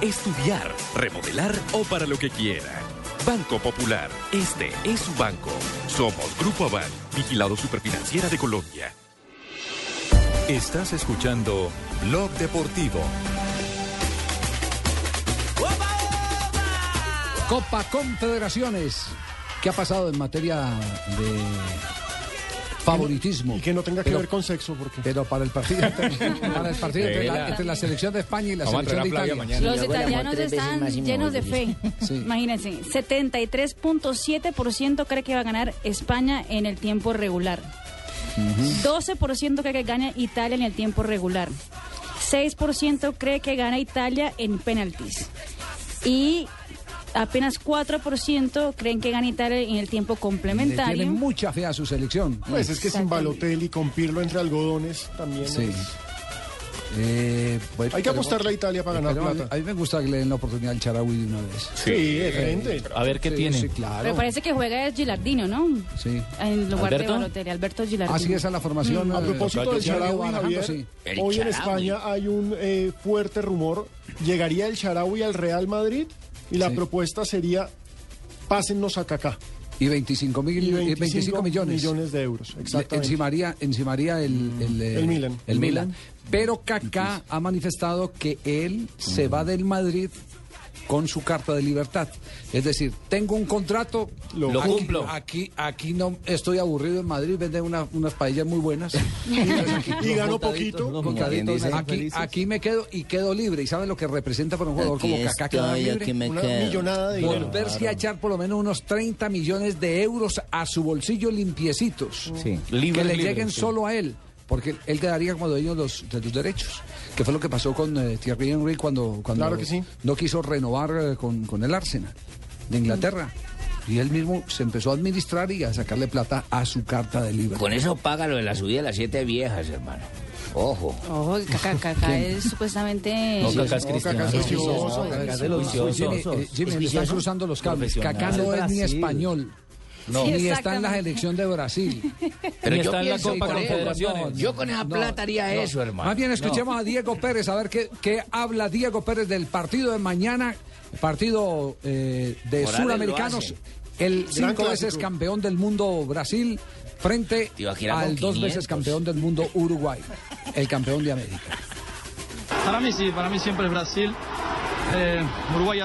estudiar, remodelar o para lo que quiera. Banco Popular, este es su banco. Somos Grupo Aval, vigilado superfinanciera de Colombia. Estás escuchando Blog Deportivo. Copa Confederaciones. ¿Qué ha pasado en materia de favoritismo? Y que no tenga que Pero- ver con sexo, porque... Pero para el partido, para el partido entre, la, entre la selección de España y la Vamos selección de Italia. Flavia Los italianos están llenos de fe. Imagínense, 73.7% cree que va a ganar España en el tiempo regular. 12% cree que gana Italia en el tiempo regular. 6% cree que gana Italia en penaltis. Y apenas 4% creen que gana Italia en el tiempo Le complementario. tienen mucha fe a su selección. Pues es que sin Balotelli, con Pirlo entre algodones, también... Sí. es- Eh, bueno, Hay que pero- apostarle a Italia para ganar pero a mí- plata. A mí me gusta que le den la oportunidad al Charaui de una vez. Sí, de frente. A ver qué tiene. Sí, claro. Me parece que juega es Gilardino, ¿no? Sí. En lugar ¿Alberto? de Balotelli, Alberto Gilardino. Así es a la formación. Mm. A propósito del Charaui, barajando, Javier, sí. hoy en España hay un eh, fuerte rumor. Llegaría el Charaui al Real Madrid y la propuesta sería pásennos a Kaká. Y 25, mil, Y eh, 25 25 millones. millones de euros, exactamente. Mm. Encimaría, encimaría el, el, eh, El Milan. el El Milan. Milan. Pero Kaká ha manifestado que él se va del Madrid con su carta de libertad. Es decir, tengo un contrato, Lo aquí, cumplo. Aquí, aquí no estoy aburrido en Madrid, venden una- unas paellas muy buenas. Y gano poquito. Aquí, aquí me quedo y quedo libre. ¿Y saben lo que representa para un jugador Aquí como Kaká quedar estoy, libre? aquí me Una quedo. millonada de. Volverse Claro. a echar por lo menos unos 30 millones de euros a su bolsillo limpiecitos. Sí. que Libre, le libre, lleguen sí. solo a él. Porque él quedaría como dueño de los, de los derechos. Que fue lo que pasó con eh, Thierry Henry cuando, cuando Claro que sí. no quiso renovar eh, con, con el Arsenal de Inglaterra. Y él mismo se empezó a administrar y a sacarle plata a su carta de libertad. Con eso paga lo de la subida de las siete viejas, hermano. Ojo. Ojo, Kaká ¿Quién? es supuestamente... No, Kaká es cristiano. Es Es vicioso. vicioso. Jimmy, eh, Jimmy, están cruzando los cables. Kaká no es ni español. No. Ni está en la selección de Brasil. Pero Ni yo está en la pienso Copa por él. Confederaciones. Yo con esa plata haría eso, hermano. Más bien escuchemos No. a Diego Pérez a ver qué, qué habla Diego Pérez del partido de mañana, partido eh, de Morales suramericanos. El cinco veces campeón del mundo Brasil frente al dos 500. veces campeón del mundo Uruguay, el campeón de América. Para mí sí, para mí siempre es Brasil. Eh, Uruguay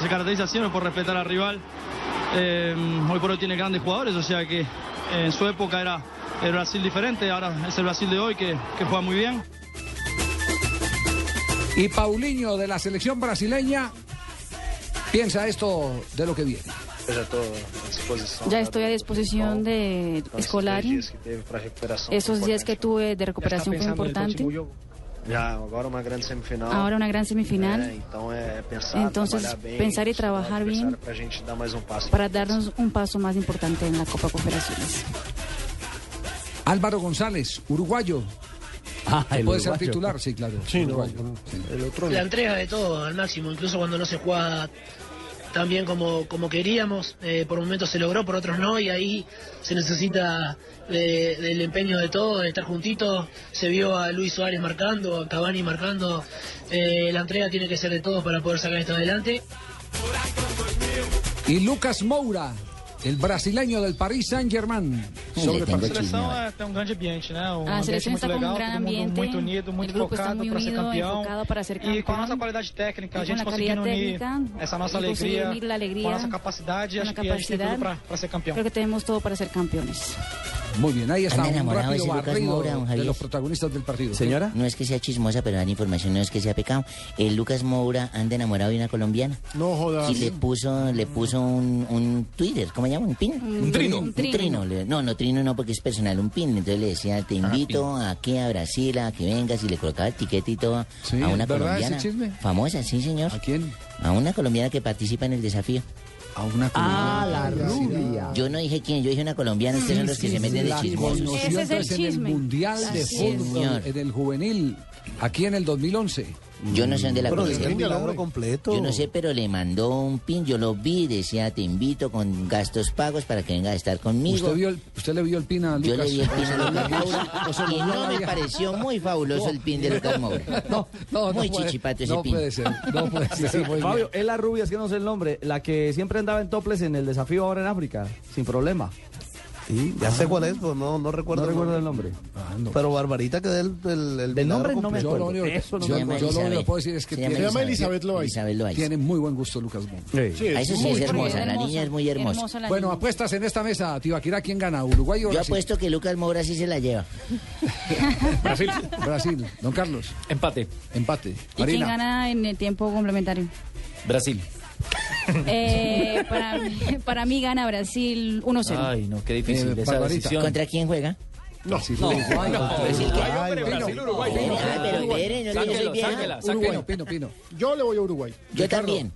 se caracteriza siempre por respetar al rival. Eh, hoy por hoy tiene grandes jugadores, o sea que eh, en su época era el Brasil diferente, ahora es el Brasil de hoy que, que juega muy bien. Y Paulinho de la selección brasileña piensa esto de lo que viene. Ya estoy a disposición de Escolari. Esos días que tuve de recuperación fue importante. Já agora uma grande semifinal. Ahora una gran semifinal. É, então é pensar, Entonces, trabalhar bem, pensar y trabajar bien adversário pra gente dar mais um passo. para darnos un paso más importante en la Copa Confederaciones. Álvaro González, uruguayo. Ah, el Puede ser titular, sí, claro. Sí, no, el otro La entrega de todo al máximo, incluso cuando no se juega tan bien como, como queríamos, eh, por momentos se logró, por otros no, y ahí se necesita de- del empeño de todos, de estar juntitos. Se vio a Luis Suárez marcando, a Cavani marcando. Eh, la entrega tiene que ser de todos para poder sacar esto adelante. Y Lucas Moura, el brasileño del Paris Saint-Germain. Sobre A partido. seleção é, tem um grande ambiente, né? Um A ambiente seleção muito está com um legal, grande todo mundo ambiente. muito unido, muito focado muy para ser unido, campeão. enfocado para ser E com a nossa qualidade técnica, a gente conseguindo unir técnica, essa nossa conseguir alegria alegría com a nossa capacidade, con acho la que a gente tem tudo para ser campeão. Creo que tenemos todo para ser campeones. Muy bien, ahí está Anda un enamorado rápido ese Lucas barrido Moura, don de los protagonistas del partido. No es que sea chismosa, pero dar información no es que sea pecado. El Lucas Moura anda enamorado de una colombiana. No jodas. Y le puso, le puso un, un Twitter, ¿cómo se llama? ¿Un pin? Un trino. Un trino. Le- No, no, trino no, porque es personal, un pin. Entonces le decía, te invito aquí a Brasil a que vengas y le colocaba etiqueta y todo Sí, a una ¿verdad ese colombiana. chisme? Famosa, sí, señor. ¿A quién? A una colombiana que participa en el desafío. A una Ah, colombiana. la rubia. Yo no dije quién, yo dije una colombiana. Ustedes son los que se meten de chismosos. conoció entonces en el Mundial de Así es. Fútbol, Señor. en el juvenil, aquí en el 2011. Yo no sé dónde la completo. Yo no sé, pero le mandó un pin, yo lo vi, decía, te invito con gastos pagos para que venga a estar conmigo. ¿Usted, vio el- ¿Usted le vio el pin a Lucas? Yo le vi el pin a Lucas Moura y no me pareció muy fabuloso el pin de Lucas Moura. No, no, Muy no puede- chichipato ese no pin. puede ser, no puede ser. Sí, muy bien. Fabio, es la rubia, es que no sé el nombre, la que siempre andaba en toples en el desafío ahora en África, sin problema. Sí, ya sé cuál es, pero no, no recuerdo. No recuerdo el nombre. Pero Barbarita que del el, el Del nombre no me milagro Yo lo único, que- Eso no yo- me yo acuerdo. lo único que Elizabeth. puedo decir es que Se llama tiene, Elizabeth. Elizabeth Loaiza. tiene muy buen gusto Lucas Bon. Ah, eso sí es hermosa, la niña es muy hermosa. Bueno, apuestas en esta mesa, Tibaquira, ¿quién gana? ¿Uruguay o Yo Brasil? apuesto que Lucas Moura sí se la lleva. Brasil. Brasil. Don Carlos. Empate. Empate. ¿Y quién Marina. gana en el tiempo complementario? Brasil. Eh, para, mí- para mí gana Brasil 1-0. Ay, no, qué difícil Eh, esa Barbarita. decisión. ¿Contra quién juega? No, No, Uruguay. no, Brasil, ¿qué? Ay, hombre, Brasil, Uruguay. Ah, pero espere, no, yo soy Sáquelo, vieja. sáquela, Uruguay. sáquelo. Pino, Pino. Yo le voy a Uruguay. Yo Ricardo. también.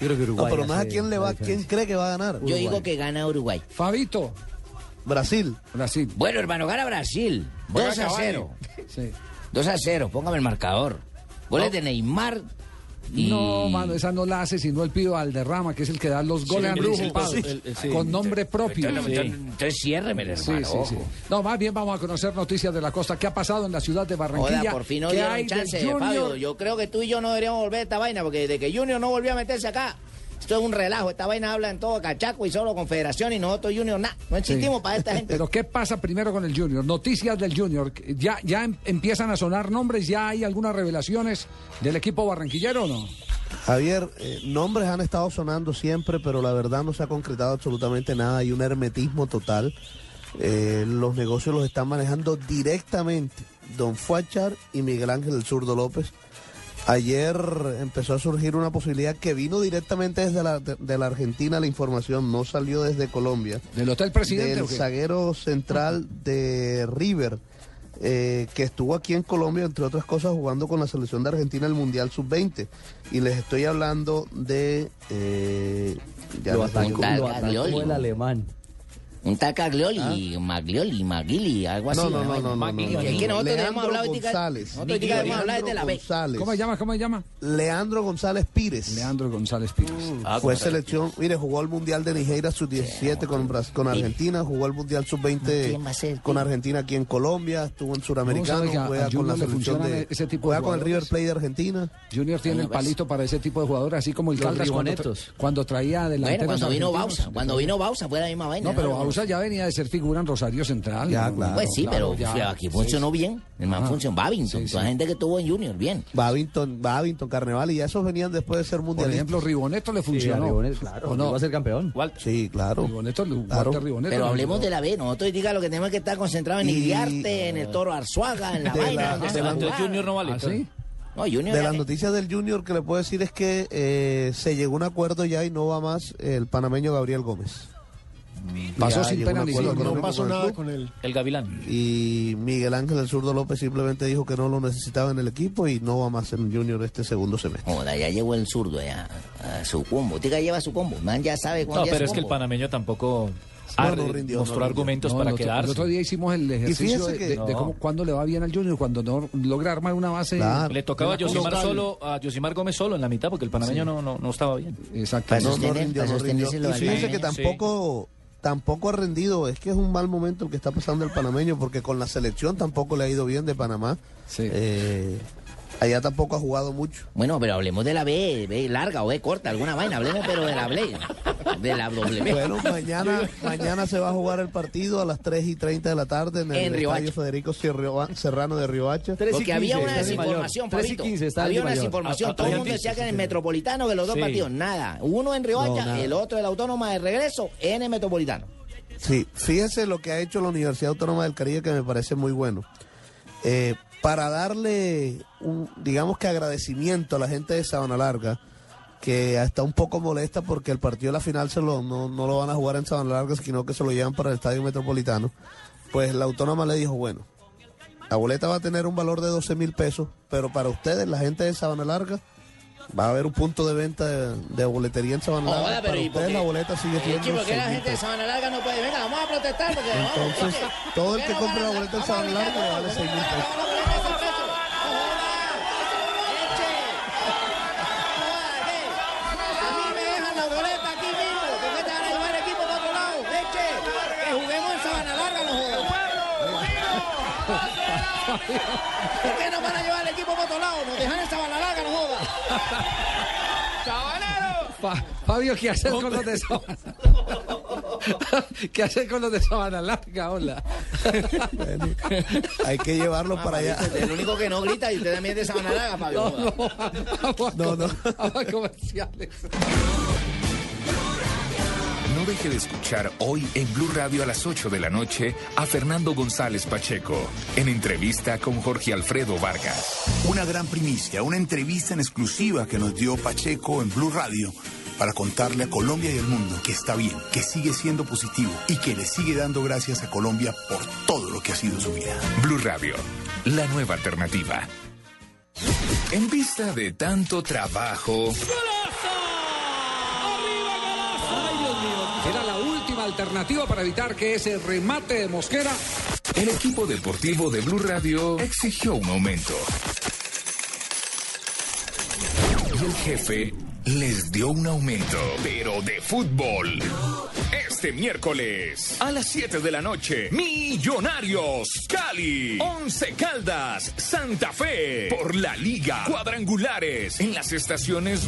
Yo creo que No, Uruguay. pero es a hace quién le la va, diferencia. quién cree que va a ganar. Yo digo que gana Uruguay. Fabito. Brasil. Brasil. Bueno, hermano, gana Brasil. 2 a 0. Sí. 2 a 0, póngame el marcador. Goles de Neymar y... No, mano, esa no la hace sino el pido Valderrama, que es el que da los goles el- anticipados, el- el- sí. con nombre propio. Entonces, ciérreme, Sí, hermano. sí, sí. No, más bien vamos a conocer noticias de la costa. ¿Qué ha pasado en la ciudad de Barranquilla? Joda, por fin no ¿Qué dieron hay del chance? Fabio. Yo creo que tú y yo no deberíamos volver a esta vaina, porque desde que Junior no volvió a meterse acá, esto es un relajo. Esta vaina habla en todo cachaco y solo confederación y nosotros Junior nada. No existimos Sí. para esta gente. Pero ¿qué pasa primero con el Junior? Noticias del Junior. ¿Ya, ya em- empiezan a sonar nombres? ¿Ya hay algunas revelaciones del equipo barranquillero o no? Javier, eh, nombres han estado sonando siempre, pero la verdad no se ha concretado absolutamente nada. Hay un hermetismo total. Eh, los negocios los están manejando directamente Don Fuachar y Miguel Ángel el Zurdo López. Ayer empezó a surgir una posibilidad que vino directamente desde la, de, de la Argentina, la información no salió desde Colombia. ¿Del Hotel Presidente Del zaguero central de River, eh, que estuvo aquí en Colombia, entre otras cosas, jugando con la selección de Argentina el Mundial Sub-20. Y les estoy hablando de... eh, ya atacó, lo atacó el alemán. Un Tacaglioli, Maglioli, Maguili, algo así. No, no, no, no, no, no, no, Es no. que nosotros Leandro hemos hablado de González. Nosotros tica, hemos hablado de la B. González. ¿Cómo se llama? ¿Cómo se llama? Leandro González Pires. Leandro González Pires. Ah, Fue selección, mire, jugó el Mundial de Nigeria sub-17 con, Argentina, jugó el Mundial ¿Quién va a sub-20 ser? con Argentina aquí en Colombia, estuvo en Suramericano, juega con la selección de, ese tipo de juega con el? River Plate de Argentina. Junior tiene el Bueno, palito para ese tipo de jugadores, así como el Caldas cuando, traía Bueno, delanteros cuando vino. Bausa, cuando vino Bausa fue la misma vaina. No, pero ¿no? Ya venía de ser figura en Rosario Central. Ya, ¿no? claro. Pues sí, Claro, pero ya. aquí funcionó bien. El man Ajá. funcionó. Babington, Sí, sí. toda la gente que tuvo en Junior, bien. Babington, Babington, Carnaval y ya esos venían después de ser Por mundialistas. ejemplo, Riboneto le Sí, a funcionó. Ribonet, claro. ¿O no? Va a ser campeón. Sí, claro. Riboneto, Claro. Walter Riboneto Pero le hablemos de la B. Nosotros diga lo que tenemos que estar concentrados en Y- Iriarte, en el Toro Arzuaga, en la De vaina. la- donde de se la- va a Entonces jugar. Junior no vale. ¿Ah, sí? No, Junior. De las noticias del Junior que le puedo decir es que eh, se llegó a un acuerdo ya y no va más el panameño Gabriel Gómez. Pasó Ya sin pena ni gloria. No pasó nada club. con él. El Gavilán. Y Miguel Ángel el zurdo López simplemente dijo que no lo necesitaba en el equipo y no va más en Junior este segundo semestre. Joda, ya llegó el zurdo ya, a su combo. Tica lleva su combo. Man ya sabe No, cuándo ya pero es que el panameño tampoco No, ha- no rindió, mostró no argumentos No, para el otro, quedarse. el otro día hicimos el ejercicio de, que- de- de No. cómo, cuándo le va bien al Junior, cuando no logra armar una base. Claro. Le tocaba a Yosimar solo, a Yosimar Gómez solo en la mitad porque el panameño no, no, no estaba bien. Exacto. Para No, no sostener- para no Y fíjense que tampoco, tampoco ha rendido. Es que es un mal momento el que está pasando el panameño porque con la selección tampoco le ha ido bien de Panamá. Sí. Eh, allá tampoco ha jugado mucho. Bueno, pero hablemos de la B, B larga o B corta, alguna vaina. Hablemos, pero de la B. De la doble B. Bueno, mañana, mañana se va a jugar el partido a las 3 y 30 de la tarde en el En Estadio Riohacha. Federico Sierra- Serrano de Riohacha. Porque había una desinformación, 3 y Fabito. 15 está el Había una desinformación. A- a- Todo el mundo decía que en el Metropolitano, que los dos Sí. partidos, nada. Uno en No, Riohacha, nada. el otro el Autónoma de regreso, en el Metropolitano. Sí, fíjese lo que ha hecho la Universidad Autónoma del Caribe que me parece muy bueno. Eh, para darle un, digamos que agradecimiento a la gente de Sabana Larga, que está un poco molesta porque el partido de la final se lo, no, no lo van a jugar en Sabana Larga, sino que se lo llevan para el Estadio Metropolitano. Pues la autónoma le dijo, bueno, la boleta va a tener un valor de 12 mil pesos, pero para ustedes, la gente de Sabana Larga, va a haber un punto de venta de, de boletería en Sabana Larga. Joda, pero para ¿y por ustedes la boleta sigue Eh, siendo ¿por qué la 6.000 gente de. Sabana Larga no puede? Venga, vamos a protestar porque... Entonces, todo el que compre la boleta en Sabana Larga le vale 6 mil pesos. A mí me dejan la boleta aquí mismo. ¿Por qué te van a llevar el equipo para otro lado? Leche, que juguemos en Sabana Larga, no jodas. ¿Por qué no van a llevar el equipo para otro lado? Nos dejan en Sabana Larga, no jodas. Fa- Fabio, ¿qué haces con los de Sabana? ¿Qué haces con los de Sabana Larga? Hola. Hay que llevarlo para allá. El único que no grita y usted también es de Sabana Larga, Fabio. No, no. Vamos a comerciales. No deje de escuchar hoy en Blue Radio a las 8 de la noche a Fernando González Pacheco en entrevista con Jorge Alfredo Vargas. Una gran primicia, una entrevista en exclusiva que nos dio Pacheco en Blue Radio para contarle a Colombia y al mundo que está bien, que sigue siendo positivo y que le sigue dando gracias a Colombia por todo lo que ha sido su vida. Blue Radio, la nueva alternativa. En vista de tanto trabajo, alternativa para evitar que ese remate de Mosquera. el equipo deportivo de Blue Radio exigió un aumento. Y el jefe les dio un aumento, pero de fútbol. Este miércoles a las 7 de la noche, Millonarios Cali, Once Caldas, Santa Fe, por la Liga, cuadrangulares en las estaciones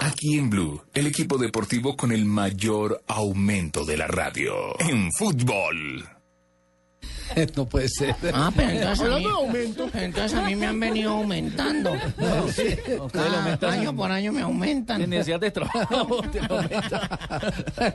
Aquí en Blue, el equipo deportivo con el mayor aumento de la radio en fútbol. No puede ser. Ah, pero entonces a, mí, Hablando de aumento. entonces a mí me han venido aumentando. Cada año por año me aumentan. En necesidad de trabajo. te lo aumentan.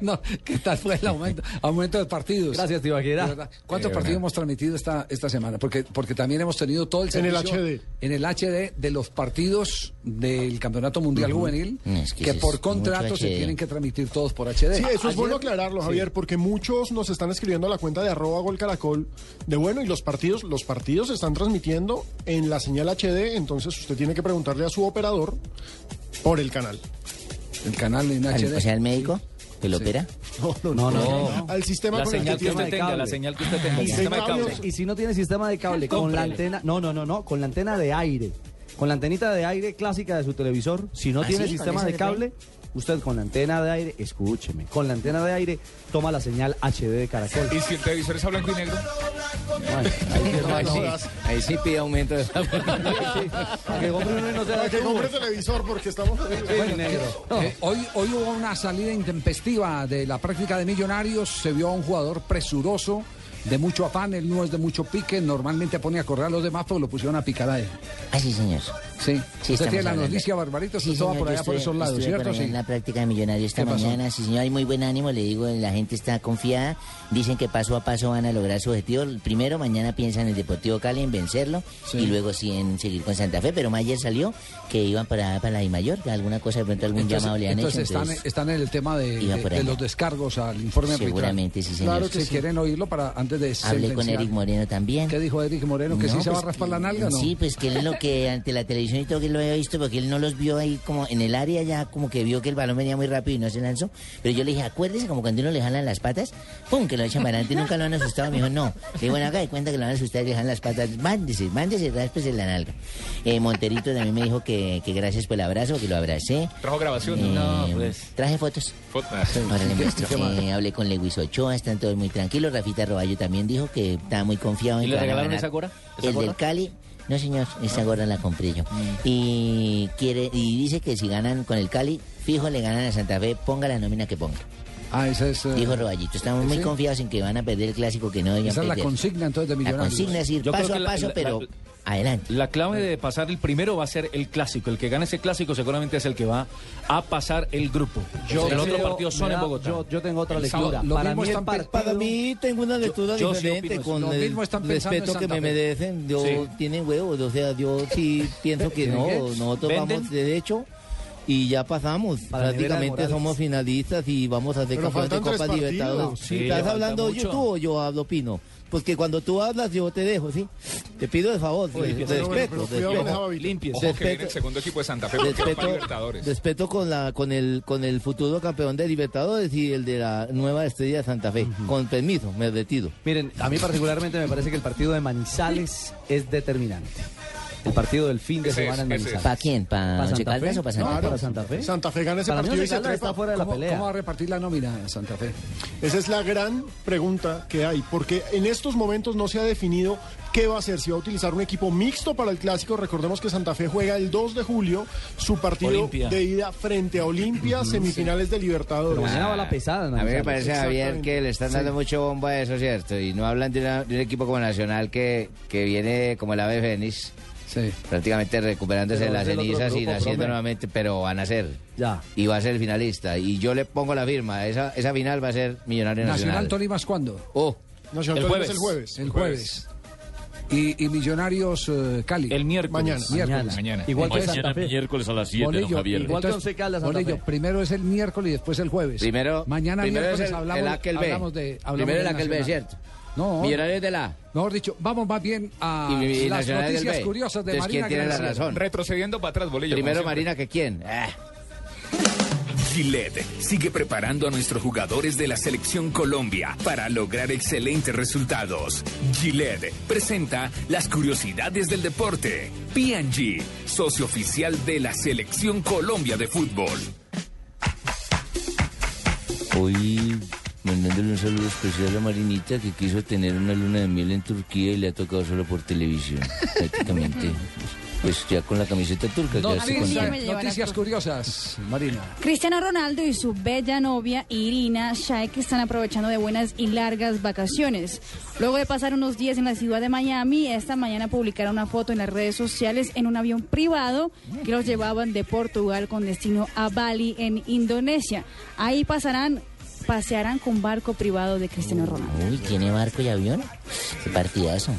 no, ¿qué tal fue el aumento? Aumento de partidos. Gracias, verdad. ¿Cuántos Eh, partidos hemos transmitido esta, esta semana? Porque, porque también hemos tenido todo el En el servicio HD. En el HD de los partidos del Campeonato Mundial Juvenil, Es que que, eso es por contrato se tienen que transmitir todos por HD. Sí, eso es Ayer- bueno aclararlo, Javier, porque muchos nos están escribiendo a la cuenta de arroba gol caracol de bueno, y los partidos, los partidos se están transmitiendo en la señal HD, entonces usted tiene que preguntarle a su operador por el canal. El canal en HD. O sea, el médico que lo opera. No, no, No, no, no. Al sistema La con el señal que usted tenga, la señal que usted tenga, el Y sistema de cable. Y si no tiene sistema de cable, con la antena, no, no, no, no, con la antena de aire, con la antenita de aire clásica de su televisor, si no ¿Ah, tiene sistema de cable, usted con la antena de aire, escúcheme, con la antena de aire toma la señal HD de Caracol. ¿Y si el televisor es a blanco y negro? Bueno, ahí sí, Ahí sí, ahí sí pide aumento de esa para que compre uno y no se da que compre televisor, porque estamos... Eh, hoy, hoy hubo una salida intempestiva de la práctica de Millonarios. Se vio a un jugador presuroso, de mucho afán. Él no es de mucho pique. Normalmente pone a correr a los demás, pero lo pusieron a picar a él. Ah, sí, señor. Sí. Sí, Usted tiene la noticia, Barbarito. Usted Sí, señor, por allá por esos lados, por ¿cierto? Sí. en la práctica de millonario esta mañana. Sí, señor, hay muy buen ánimo, le digo, la gente está confiada. Dicen que paso a paso van a lograr su objetivo. Primero, mañana piensan en el Deportivo Cali, en vencerlo, Sí. y luego sí en seguir con Santa Fe. Pero ayer salió que iban para, para la I Mayor, que alguna cosa de pronto algún Entonces, llamado le han entonces hecho. están, entonces, están en el tema de, de- de los descargos al informe arbitral. seguramente sí, señor. Claro que sí. quieren oírlo para antes de Hablé con. Eric Moreno también. ¿Qué dijo Eric Moreno? ¿Que No, sí se va a pues, raspar la nalga o no? Sí, pues que él lo que ante la televisión y todo que lo había visto porque él no los vio ahí como en el área ya como que vio que el balón venía muy rápido y no se lanzó. Pero yo le dije, acuérdese como cuando uno le jalan las patas, pum, que lo echan para adelante, nunca lo han asustado. Me dijo, no. Le dije, bueno, acá de cuenta que lo van a asustar y le jalan las patas, mándese, mándese, ráspese la nalga. Eh, Monterito también me dijo que, que gracias por el abrazo, que lo abracé. ¿Trajo grabación? Eh, No, pues. Traje fotos. Foto- Ahora le ¿Qué- muestro. qué más? Eh, hablé con Lewis Ochoa, están todos muy tranquilos. Rafita Roballo también dijo que estaba muy confiado en ¿Y que le regalaron esa gorra? ¿Esa El del Cali. No, señor, esa gorra la compré yo. Y quiere y dice que si ganan con el Cali, fijo le ganan a Santa Fe, ponga la nómina que ponga. Ah, esa es. eh, Dijo Roballito, estamos muy ¿sí? confiados en que van a perder el clásico que no debían Esa es la perder. consigna entonces de La Millonarios. consigna es ir Yo paso a la- paso, la- pero la- adelante. La clave de pasar el primero va a ser el clásico. El que gane ese clásico seguramente es el que va a pasar el grupo. Yo el otro partido son en Bogotá. Yo, yo tengo otra lectura. Lo Para mismo mí, están partido- Para mí tengo una lectura yo sí diferente opino eso. con Lo el mismo están respeto que me merecen. Yo Sí. tienen huevos, o sea, yo sí pienso que no, nosotros ¿Venden? vamos derecho y ya pasamos. Para Prácticamente somos finalistas y vamos a ser campeones de Copa. Libertadores. Sí, ¿Estás hablando mucho. yo tú o yo hablo Pino? Porque cuando tú hablas yo te dejo, ¿sí? Te pido de favor, Oye, respeto, pero bueno, respeto. babita. Ojo que viene Respeto- el segundo equipo de Santa Fe respeto, Libertadores. respeto con la con el con el futuro campeón de Libertadores y el de la nueva estrella de Santa Fe. Con permiso, me retiro. Miren, a mí particularmente me parece que el partido de Manizales es determinante. El partido del fin de Ese semana en. Manizales. ¿Para quién? ¿Para ¿Para Once Santa Fe? o para Santa No, Fe? para Santa Fe. Santa Fe gana ese Para partido y Once se Caldas trepa. está fuera de la ¿Cómo, pelea. cómo va a repartir la nómina Santa Fe? Esa es la gran pregunta que hay, porque en estos momentos no se ha definido qué va a hacer, si va a utilizar un equipo mixto para el clásico. Recordemos que Santa Fe juega el 2 de julio su partido Olimpia. de ida frente a Olimpia, semifinales de Libertadores. Va la pesada. A mí me parece, Javier, que le están dando mucho bombo a eso, ¿cierto? Y no hablan de, una- de un equipo como Nacional que, que viene como el ave fénix, Sí. prácticamente recuperándose Pero de las cenizas y naciendo nuevamente, pero van a ser. Ya. Y va a ser el finalista. Y yo le pongo la firma. Esa, esa final va a ser Millonario Nacional Nacional. Tolima es cuándo? Oh, Nacional El jueves. el jueves. El jueves. Y, y Millonarios eh, Cali. El miércoles. Mañana. miércoles. Mañana. Igual que Mañana Santa Fe. miércoles a las 7, don Bolillo, Javier. igual que entonces, Once Caldas, Santa Bolillo, Fe. primero es el miércoles y después el jueves. primero. Mañana primero miércoles es el, hablamos, el hablamos de hablamos primero el Aquel B. ¿cierto? No, Millonarios de la. mejor dicho, vamos más bien a Y, y las del noticias B. curiosas de Entonces, ¿quién Marina tiene la razón? Retrocediendo para atrás, Bolillo. Primero. Marina que quién. Ah. Gillette sigue preparando a nuestros jugadores de la selección Colombia para lograr excelentes resultados. Gillette presenta las curiosidades del deporte. P&G, socio oficial de la selección Colombia de fútbol. Hoy mandándole un saludo especial a Marinita que quiso tener una luna de miel en Turquía y le ha tocado solo por televisión. Prácticamente. Pues ya con la camiseta turca. ya se Noticias, curiosas, Marina. Cristiano Ronaldo y su bella novia Irina Shayk están aprovechando de buenas y largas vacaciones. Luego de pasar unos días en la ciudad de Miami, esta mañana publicaron una foto en las redes sociales en un avión privado que los llevaban de Portugal con destino a Bali en Indonesia. Ahí pasarán pasearán con barco privado de Cristiano Ronaldo. Uy, ¿tiene barco y avión? Qué partidazo.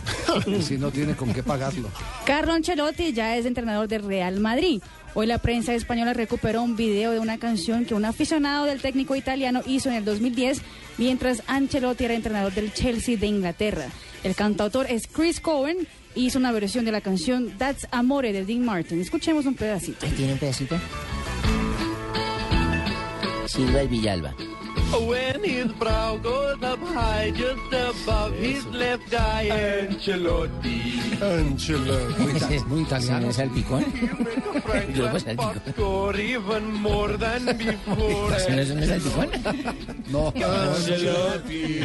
si no tiene con qué pagarlo. Carlo Ancelotti ya es entrenador del Real Madrid. Hoy la prensa española recuperó un video de una canción que un aficionado del técnico italiano hizo en el 2010 mientras Ancelotti era entrenador del Chelsea de Inglaterra. El cantautor es Chris Cohen y hizo una versión de la canción That's Amore de Dean Martin. Escuchemos un pedacito. ¿Tiene un pedacito? Silva y Villalba. When his brow goes up high, just above his left eye, Ancelotti. Ancelotti. Muy italiano. ¿Es salpicón? Yo pues salpicón. Score even more than before. ¿Eso no es un salpicón? No. Ancelotti.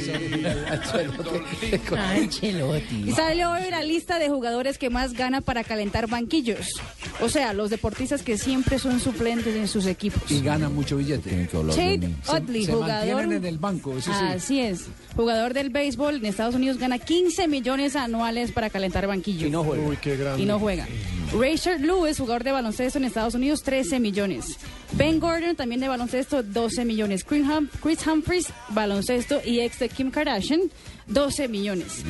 Y salió hoy la lista de jugadores que más gana para calentar banquillos. O sea, los deportistas que siempre son suplentes en sus equipos. Y gana mucho billete. Chade Utley, se jugador. mantienen en el banco, eso sí. Así es. Jugador del béisbol en Estados Unidos gana 15 millones anuales para calentar banquillos. Y no juega. Uy, qué grande. Y no juega. Rachel Lewis, jugador de baloncesto en Estados Unidos, 13 millones. Ben Gordon, también de baloncesto, 12 millones. Chris Humphries, baloncesto y ex de Kim Kardashian, 12 millones.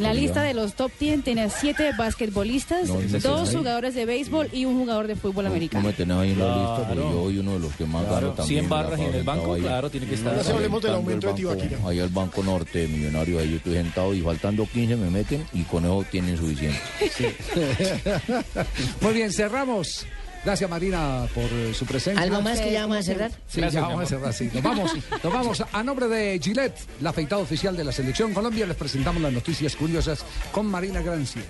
La lista de los top 10 tiene 7 basquetbolistas, No, no, 2 no. jugadores de béisbol y un jugador de fútbol No americano. me tenés ahí en la lista, porque Claro. yo soy uno de los que más Claro, gano también. 100 barras en el banco, claro, tiene que estar. Ahora sí hablemos del aumento de el banco- Tibaquira. Allá el Banco Norte, Millonario, ahí yo estoy sentado y faltando 15 me meten y con eso tienen suficiente. Muy bien, cerramos. Gracias Marina por eh, su presencia. ¿Algo más que ya vamos a cerrar? Sí, Gracias, ya vamos a cerrar, sí. Nos vamos, nos vamos. A nombre de Gillette, la afeitada oficial de la Selección Colombia, les presentamos las noticias curiosas con Marina Grancia.